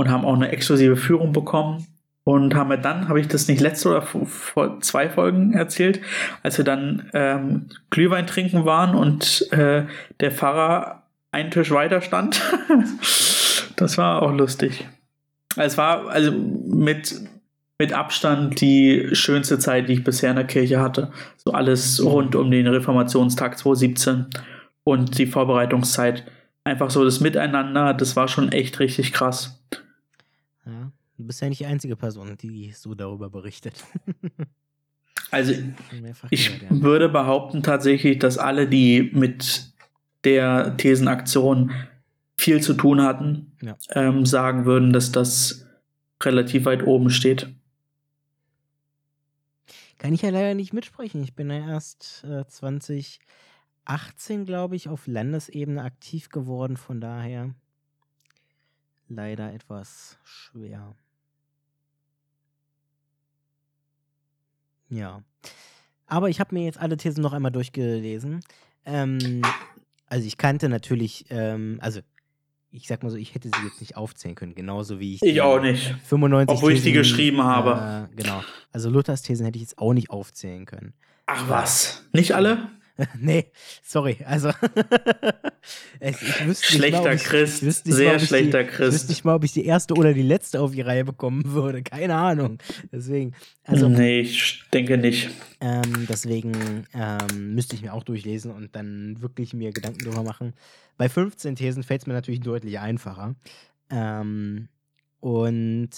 und haben auch eine exklusive Führung bekommen. Und haben wir dann, habe ich das nicht letzte oder vor zwei Folgen erzählt, als wir dann ähm, Glühwein trinken waren und äh, der Pfarrer einen Tisch weiter stand. *laughs* das war auch lustig. Es war also mit, mit Abstand die schönste Zeit, die ich bisher in der Kirche hatte. So alles rund um den Reformationstag 2017 und die Vorbereitungszeit. Einfach so das Miteinander, das war schon echt richtig krass. Du bist ja nicht die einzige Person, die so darüber berichtet. *laughs* also ich gehört, würde behaupten tatsächlich, dass alle, die mit der Thesenaktion viel zu tun hatten, ja. ähm, sagen würden, dass das relativ weit oben steht. Kann ich ja leider nicht mitsprechen. Ich bin ja erst äh, 2018, glaube ich, auf Landesebene aktiv geworden. Von daher leider etwas schwer. Ja. Aber ich habe mir jetzt alle Thesen noch einmal durchgelesen. Ähm, also ich kannte natürlich, ähm, also ich sag mal so, ich hätte sie jetzt nicht aufzählen können, genauso wie ich. Ich auch nicht. 95 Obwohl Thesen, ich die geschrieben habe. Äh, genau. Also Luthers Thesen hätte ich jetzt auch nicht aufzählen können. Ach was? Nicht alle? *laughs* nee, sorry. Also, *laughs* ich wüsste schlechter ich, Christ, ich sehr mal, schlechter die, Christ. Ich wüsste nicht mal, ob ich die erste oder die letzte auf die Reihe bekommen würde. Keine Ahnung. Deswegen. Also, nee, ich denke nicht. Ähm, deswegen ähm, müsste ich mir auch durchlesen und dann wirklich mir Gedanken darüber machen. Bei 15 Thesen fällt es mir natürlich deutlich einfacher. Ähm, und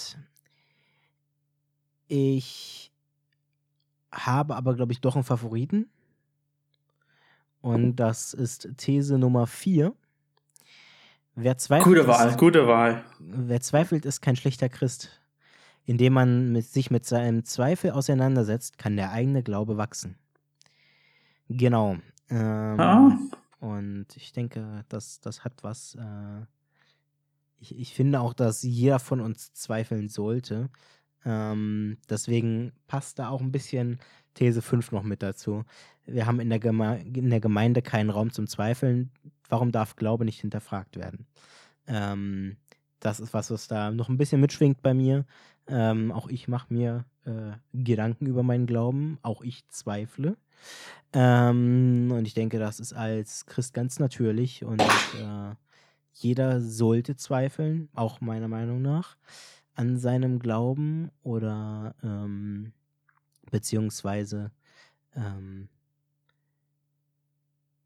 ich habe aber, glaube ich, doch einen Favoriten. Und das ist These Nummer 4. Wer zweifelt, gute Wahl, ist, gute Wahl. Wer zweifelt, ist kein schlechter Christ. Indem man mit, sich mit seinem Zweifel auseinandersetzt, kann der eigene Glaube wachsen. Genau. Ähm, ah. Und ich denke, das, das hat was. Äh, ich, ich finde auch, dass jeder von uns zweifeln sollte. Ähm, deswegen passt da auch ein bisschen These 5 noch mit dazu. Wir haben in der, Geme in der Gemeinde keinen Raum zum Zweifeln. Warum darf Glaube nicht hinterfragt werden? Ähm, das ist was, was da noch ein bisschen mitschwingt bei mir. Ähm, auch ich mache mir äh, Gedanken über meinen Glauben. Auch ich zweifle. Ähm, und ich denke, das ist als Christ ganz natürlich. Und äh, jeder sollte zweifeln, auch meiner Meinung nach, an seinem Glauben oder ähm, beziehungsweise ähm,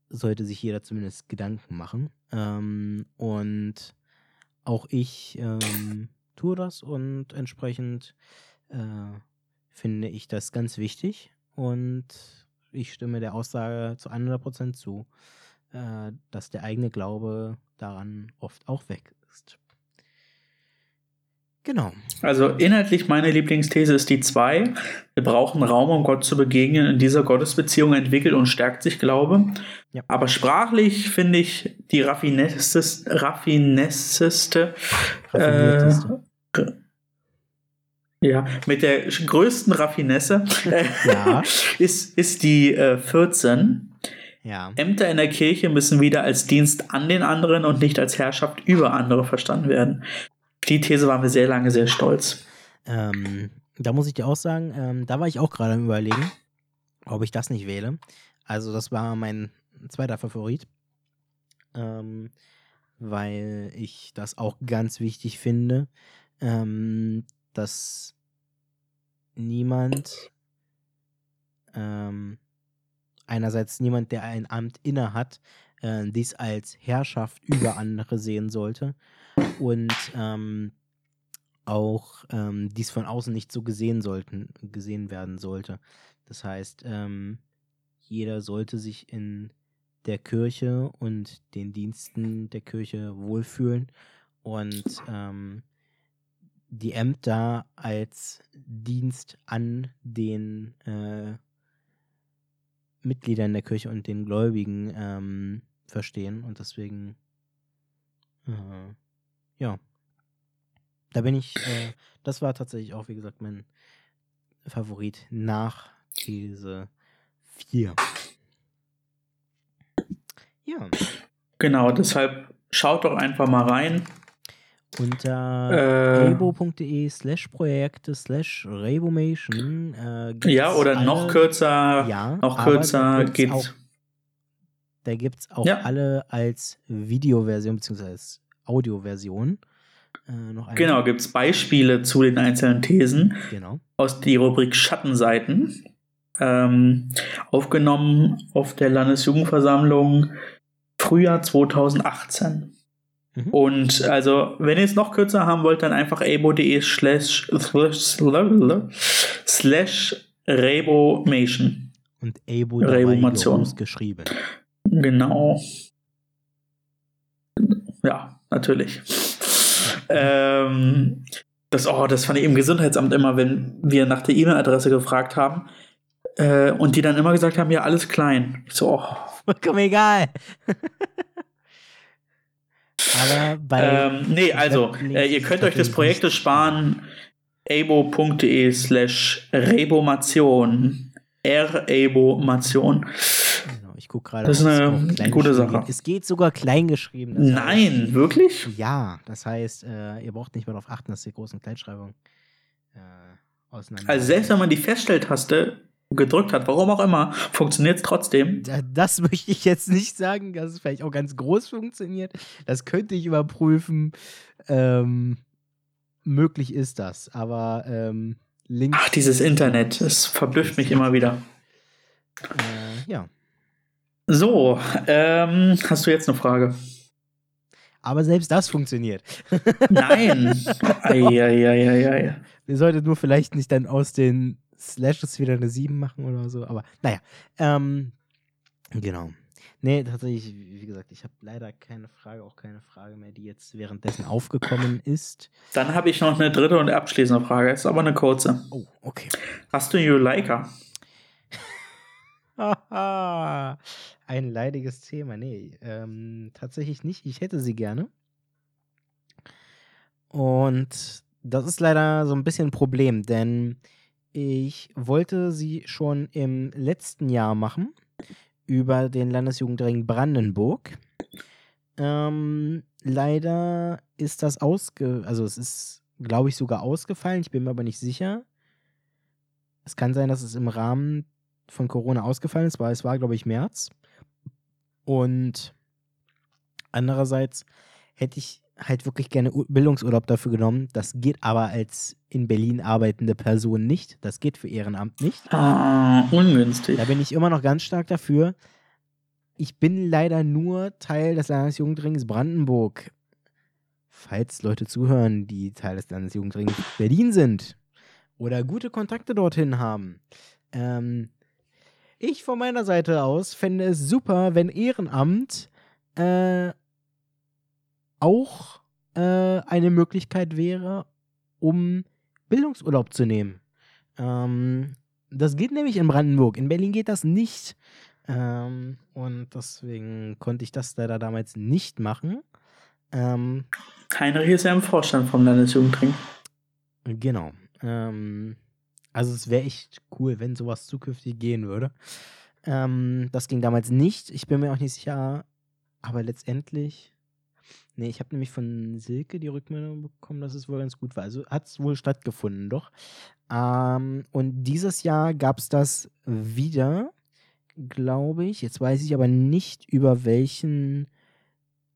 sollte sich jeder zumindest Gedanken machen. Ähm, und auch ich ähm, tue das und entsprechend äh, finde ich das ganz wichtig und ich stimme der Aussage zu 100% zu, äh, dass der eigene Glaube daran oft auch weg ist. Genau. Also inhaltlich meine Lieblingsthese ist die 2. Wir brauchen Raum, um Gott zu begegnen. In dieser Gottesbeziehung entwickelt und stärkt sich Glaube. Ja. Aber sprachlich finde ich die raffinesseste, raffinesseste Raffinierteste. äh, ja, mit der größten Raffinesse äh, Ja. *laughs* ist, ist die äh, 14. Ja. Ämter in der Kirche müssen wieder als Dienst an den anderen und nicht als Herrschaft über andere verstanden werden. Die These waren wir sehr lange sehr stolz. Ähm, da muss ich dir auch sagen, ähm, da war ich auch gerade am Überlegen, ob ich das nicht wähle. Also, das war mein zweiter Favorit. Ähm, weil ich das auch ganz wichtig finde, ähm, dass niemand, ähm, einerseits niemand, der ein Amt innehat, äh, dies als Herrschaft über andere sehen sollte und ähm, auch ähm, dies von außen nicht so gesehen sollten, gesehen werden sollte. Das heißt, ähm, jeder sollte sich in der Kirche und den Diensten der Kirche wohlfühlen und ähm, die Ämter als Dienst an den äh, Mitgliedern der Kirche und den Gläubigen ähm, verstehen und deswegen äh, ja da bin ich äh, das war tatsächlich auch wie gesagt mein Favorit nach These 4 ja Genau, deshalb schaut doch einfach mal rein. unter Äh, rebo.de slash Projekte slash Rebomation äh, ja, oder noch alle- kürzer, ja, noch kürzer da gibt's auch, da gibt es auch Ja. alle als Videoversion bzw. als Audioversion äh. Genau, gibt es Beispiele zu den einzelnen Thesen genau aus der Rubrik Schattenseiten. Ähm, aufgenommen auf der Landesjugendversammlung Frühjahr 2018. Mhm. Und also, wenn ihr es noch kürzer haben wollt, dann einfach abo.de slash slash rebomation. und Abo Rebomation. geschrieben Genau. Ja, natürlich. Ähm, das, oh, das fand ich im Gesundheitsamt immer, wenn wir nach der E-Mail-Adresse gefragt haben äh, und die dann immer gesagt haben, ja, alles klein. Ich so, oh. vollkommen egal aber bei Ähm, nee, also, äh, ihr könnt euch das Projekt sparen. abo.de slash rebomation. R-Abomation. Gucke gerade Das ist eine gute Sache. es geht sogar klein geschrieben das Nein, heißt, wirklich? ja das heißt äh, ihr braucht nicht mehr darauf achten dass die großen Kleinschreibung äh, auseinander Also selbst wenn man die Feststelltaste gedrückt hat, warum auch immer, funktioniert es trotzdem. Da- Das *laughs* möchte ich jetzt nicht sagen, dass es vielleicht auch ganz groß funktioniert. Das könnte ich überprüfen. Ähm, möglich ist das, aber ähm, Link. Ach, dieses Internet, es verblüfft mich immer wieder. Äh, ja. So, ähm, hast du jetzt eine Frage? Aber selbst das funktioniert. *laughs* Nein. Eieieiei. Wir sollten nur vielleicht nicht dann aus den Slashes wieder eine 7 machen oder so, aber naja. Ähm, genau. Nee, tatsächlich, wie gesagt, ich habe leider keine Frage, auch keine Frage mehr, die jetzt währenddessen aufgekommen ist. Dann habe ich noch eine dritte und abschließende Frage, ist aber eine kurze. Oh, okay. Hast du Juleika? *laughs* Ein leidiges Thema. Nee, ähm, tatsächlich nicht. Ich hätte sie gerne. Und das ist leider so ein bisschen ein Problem, denn ich wollte sie schon im letzten Jahr machen über den Landesjugendring Brandenburg. Ähm, leider ist das ausge... Also es ist, glaube ich, sogar ausgefallen. Ich bin mir aber nicht sicher. Es kann sein, dass es im Rahmen von Corona ausgefallen ist, weil es war, glaube ich, März. Und andererseits hätte ich halt wirklich gerne Bildungsurlaub dafür genommen. Das geht aber als in Berlin arbeitende Person nicht. Das geht für Ehrenamt nicht. Ah, ungünstig. Da bin ich immer noch ganz stark dafür. Ich bin leider nur Teil des Landesjugendrings Brandenburg. Falls Leute zuhören, die Teil des Landesjugendrings Berlin sind oder gute Kontakte dorthin haben. Ähm, ich von meiner Seite aus fände es super, wenn Ehrenamt äh, auch äh, eine Möglichkeit wäre, um Bildungsurlaub zu nehmen. Ähm, das geht nämlich in Brandenburg. In Berlin geht das nicht. Ähm, und deswegen konnte ich das leider damals nicht machen. Ähm, Heinrich ist ja im Vorstand vom Landesjugendring. Genau. Ähm, also es wäre echt cool, wenn sowas zukünftig gehen würde. Ähm, das ging damals nicht. Ich bin mir auch nicht sicher, aber letztendlich. Nee, ich habe nämlich von Silke die Rückmeldung bekommen, dass es wohl ganz gut war. Also hat es wohl stattgefunden, doch. Ähm, und dieses Jahr gab es das wieder, glaube ich. Jetzt weiß ich aber nicht, über welchen.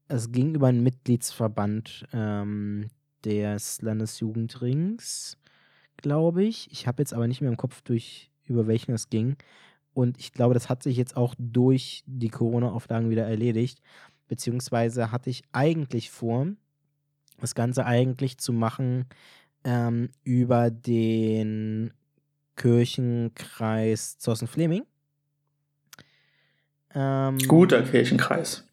Es ging über einen Mitgliedsverband ähm, des Landesjugendrings, glaube ich. Ich habe jetzt aber nicht mehr im Kopf, durch, über welchen es ging. Und ich glaube, das hat sich jetzt auch durch die Corona-Auflagen wieder erledigt. Beziehungsweise hatte ich eigentlich vor, das Ganze eigentlich zu machen ähm, über den Kirchenkreis Zossen-Fleming. Ähm, Guter Kirchenkreis.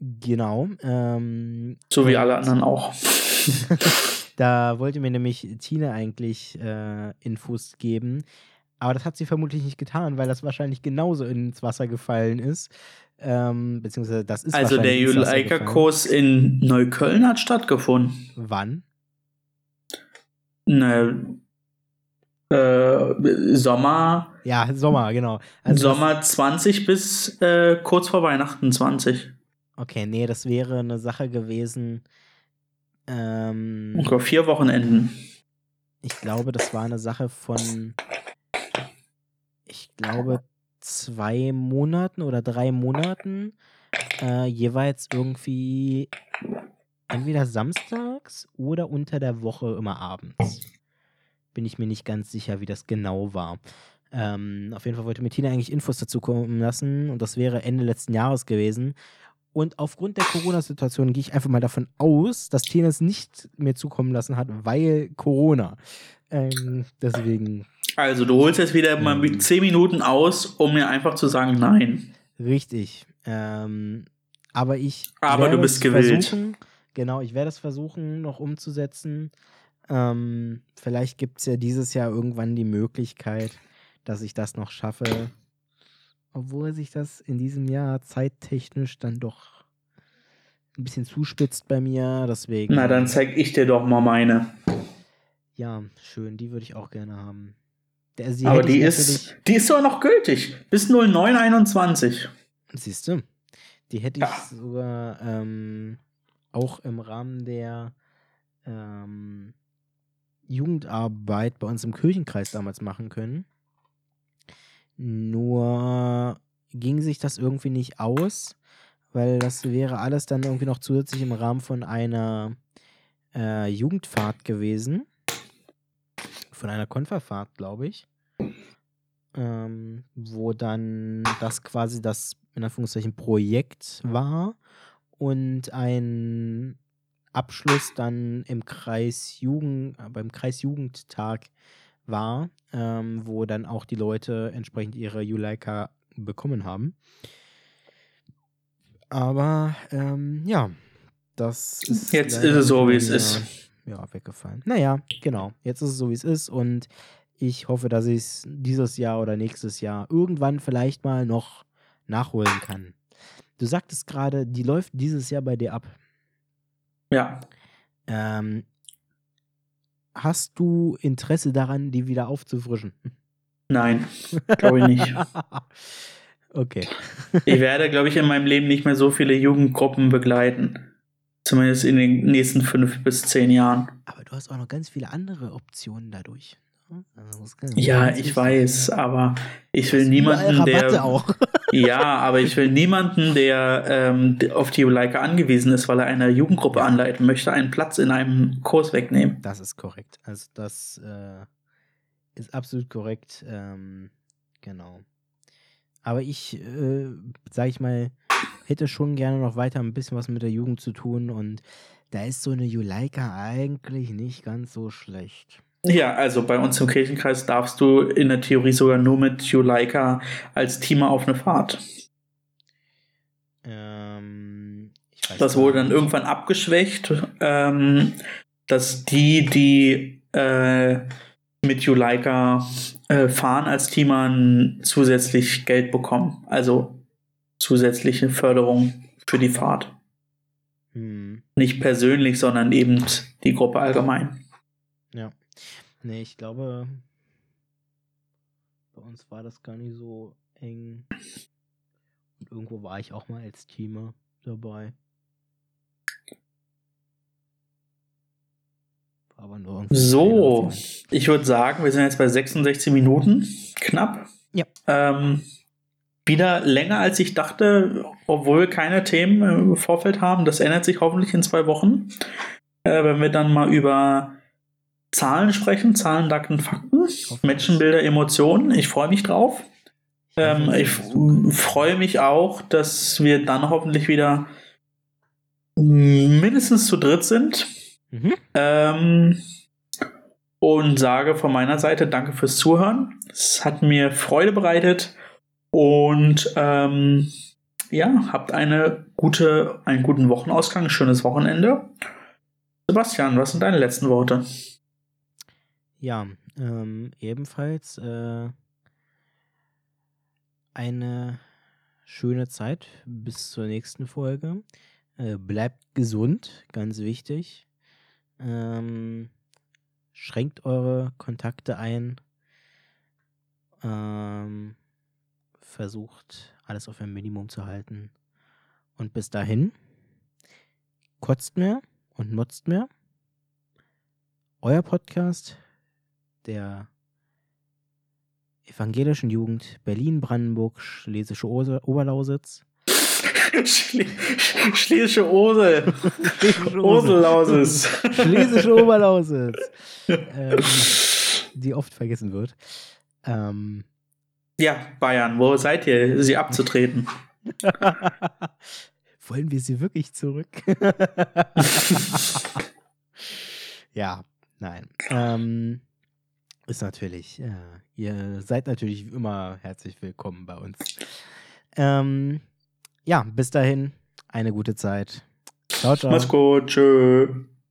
Genau. Ähm, so wie alle anderen auch. *laughs* da wollte mir nämlich Tine eigentlich äh, Infos geben. Aber das hat sie vermutlich nicht getan, weil das wahrscheinlich genauso ins Wasser gefallen ist. Ähm, beziehungsweise das ist Also der Juleika-Kurs in Neukölln hat stattgefunden. Wann? Ne, äh, Sommer. Ja, Sommer, genau. Also Sommer 20 bis äh, kurz vor Weihnachten 20. Okay, nee, das wäre eine Sache gewesen. Ähm, vier Wochenenden. Ich glaube, das war eine Sache von, ich glaube, zwei Monaten oder drei Monaten. Äh, jeweils irgendwie entweder samstags oder unter der Woche immer abends. Bin ich mir nicht ganz sicher, wie das genau war. Ähm, auf jeden Fall wollte mir Tina eigentlich Infos dazu kommen lassen und das wäre Ende letzten Jahres gewesen. Und aufgrund der Corona-Situation gehe ich einfach mal davon aus, dass Tina es nicht mehr zukommen lassen hat, weil Corona. Ähm, deswegen. Also, du holst jetzt wieder mal ähm, 10 Minuten aus, um mir einfach zu sagen, nein. Richtig. Ähm, aber ich. Aber du bist gewillt. Versuchen, genau, ich werde es versuchen, noch umzusetzen. Ähm, vielleicht gibt es ja dieses Jahr irgendwann die Möglichkeit, dass ich das noch schaffe obwohl sich das in diesem Jahr zeittechnisch dann doch ein bisschen zuspitzt bei mir. Deswegen. Na, dann zeig ich dir doch mal meine. Ja, schön, die würde ich auch gerne haben. Der, Aber die ist, die ist doch noch gültig. Bis 0921. Siehst du? Die hätte ich ja. sogar ähm, auch im Rahmen der ähm, Jugendarbeit bei uns im Kirchenkreis damals machen können. Nur ging sich das irgendwie nicht aus, weil das wäre alles dann irgendwie noch zusätzlich im Rahmen von einer äh, Jugendfahrt gewesen. Von einer Konferfahrt, glaube ich. Ähm, wo dann das quasi das in Anführungszeichen Projekt war und ein Abschluss dann im Kreis Jugend, beim Kreis Jugendtag war, ähm, wo dann auch die Leute entsprechend ihre Juleika bekommen haben. Aber ähm, ja, das ist. Jetzt ist es so, wie es ist. Ja, weggefallen. Naja, genau. Jetzt ist es so, wie es ist. Und ich hoffe, dass ich es dieses Jahr oder nächstes Jahr irgendwann vielleicht mal noch nachholen kann. Du sagtest gerade, die läuft dieses Jahr bei dir ab. Ja. Ähm, hast du Interesse daran, die wieder aufzufrischen? Nein, glaube ich nicht. *laughs* okay. ich werde, glaube ich, in meinem Leben nicht mehr so viele Jugendgruppen begleiten. Zumindest in den nächsten fünf bis zehn Jahren. Aber du hast auch noch ganz viele andere Optionen dadurch. Also ja, ich weiß, aber ich will niemanden, der. *laughs* Ja, aber ich will niemanden, der ähm, auf die Leica angewiesen ist, weil er eine Jugendgruppe anleiten möchte, einen Platz in einem Kurs wegnehmen. Das ist korrekt. Also das äh, ist absolut korrekt. Ähm, genau. Aber ich, äh, sag ich mal, hätte schon gerne noch weiter ein bisschen was mit der Jugend zu tun und da ist so eine Juleika eigentlich nicht ganz so schlecht. Ja, also bei uns im Kirchenkreis darfst du in der Theorie sogar nur mit Juleika als Team auf eine Fahrt. Ähm, das wurde dann irgendwann abgeschwächt, ähm, dass die, die äh, mit Juleika äh, fahren als Teamern zusätzlich Geld bekommen. Also zusätzliche Förderung für die Fahrt. Hm. Nicht persönlich, sondern eben die Gruppe allgemein. Nee, ich glaube, bei uns war das gar nicht so eng. Und irgendwo war ich auch mal als Teamer dabei. Aber nur So, ich würde sagen, wir sind jetzt bei 66 Minuten, knapp. Ja. Ähm, wieder länger als ich dachte, obwohl wir keine Themen im Vorfeld haben. Das ändert sich hoffentlich in zwei Wochen. Äh, wenn wir dann mal über Zahlen sprechen, Zahlen, Daten, Fakten, Menschenbilder, Emotionen. Ich freue mich drauf. Ähm, ich freue mich auch, dass wir dann hoffentlich wieder mindestens zu dritt sind. Mhm. Ähm, und sage von meiner Seite danke fürs Zuhören. Es hat mir Freude bereitet und ähm, ja, habt eine gute, einen guten Wochenausgang, schönes Wochenende. Sebastian, was sind deine letzten Worte? Ja, ähm, ebenfalls äh, eine schöne Zeit bis zur nächsten Folge. Äh, bleibt gesund, ganz wichtig. Ähm, schränkt eure Kontakte ein. Ähm, versucht alles auf ein Minimum zu halten. Und bis dahin, kotzt mehr und nutzt mehr. Euer Podcast der evangelischen Jugend Berlin-Brandenburg, Schlesische Oberlausitz. Schle Schlesische Ose. Schlesische Oselausis. Schlesische Oberlausitz. *laughs* ähm, die oft vergessen wird. Ähm, Ja, Bayern, wo seid ihr, sie abzutreten? *laughs* Wollen wir sie wirklich zurück? *laughs* ja, nein. Ähm, ist natürlich, äh, ihr seid natürlich immer herzlich willkommen bei uns. Ähm, ja, bis dahin, eine gute Zeit. Ciao, ciao. Mach's gut, tschö.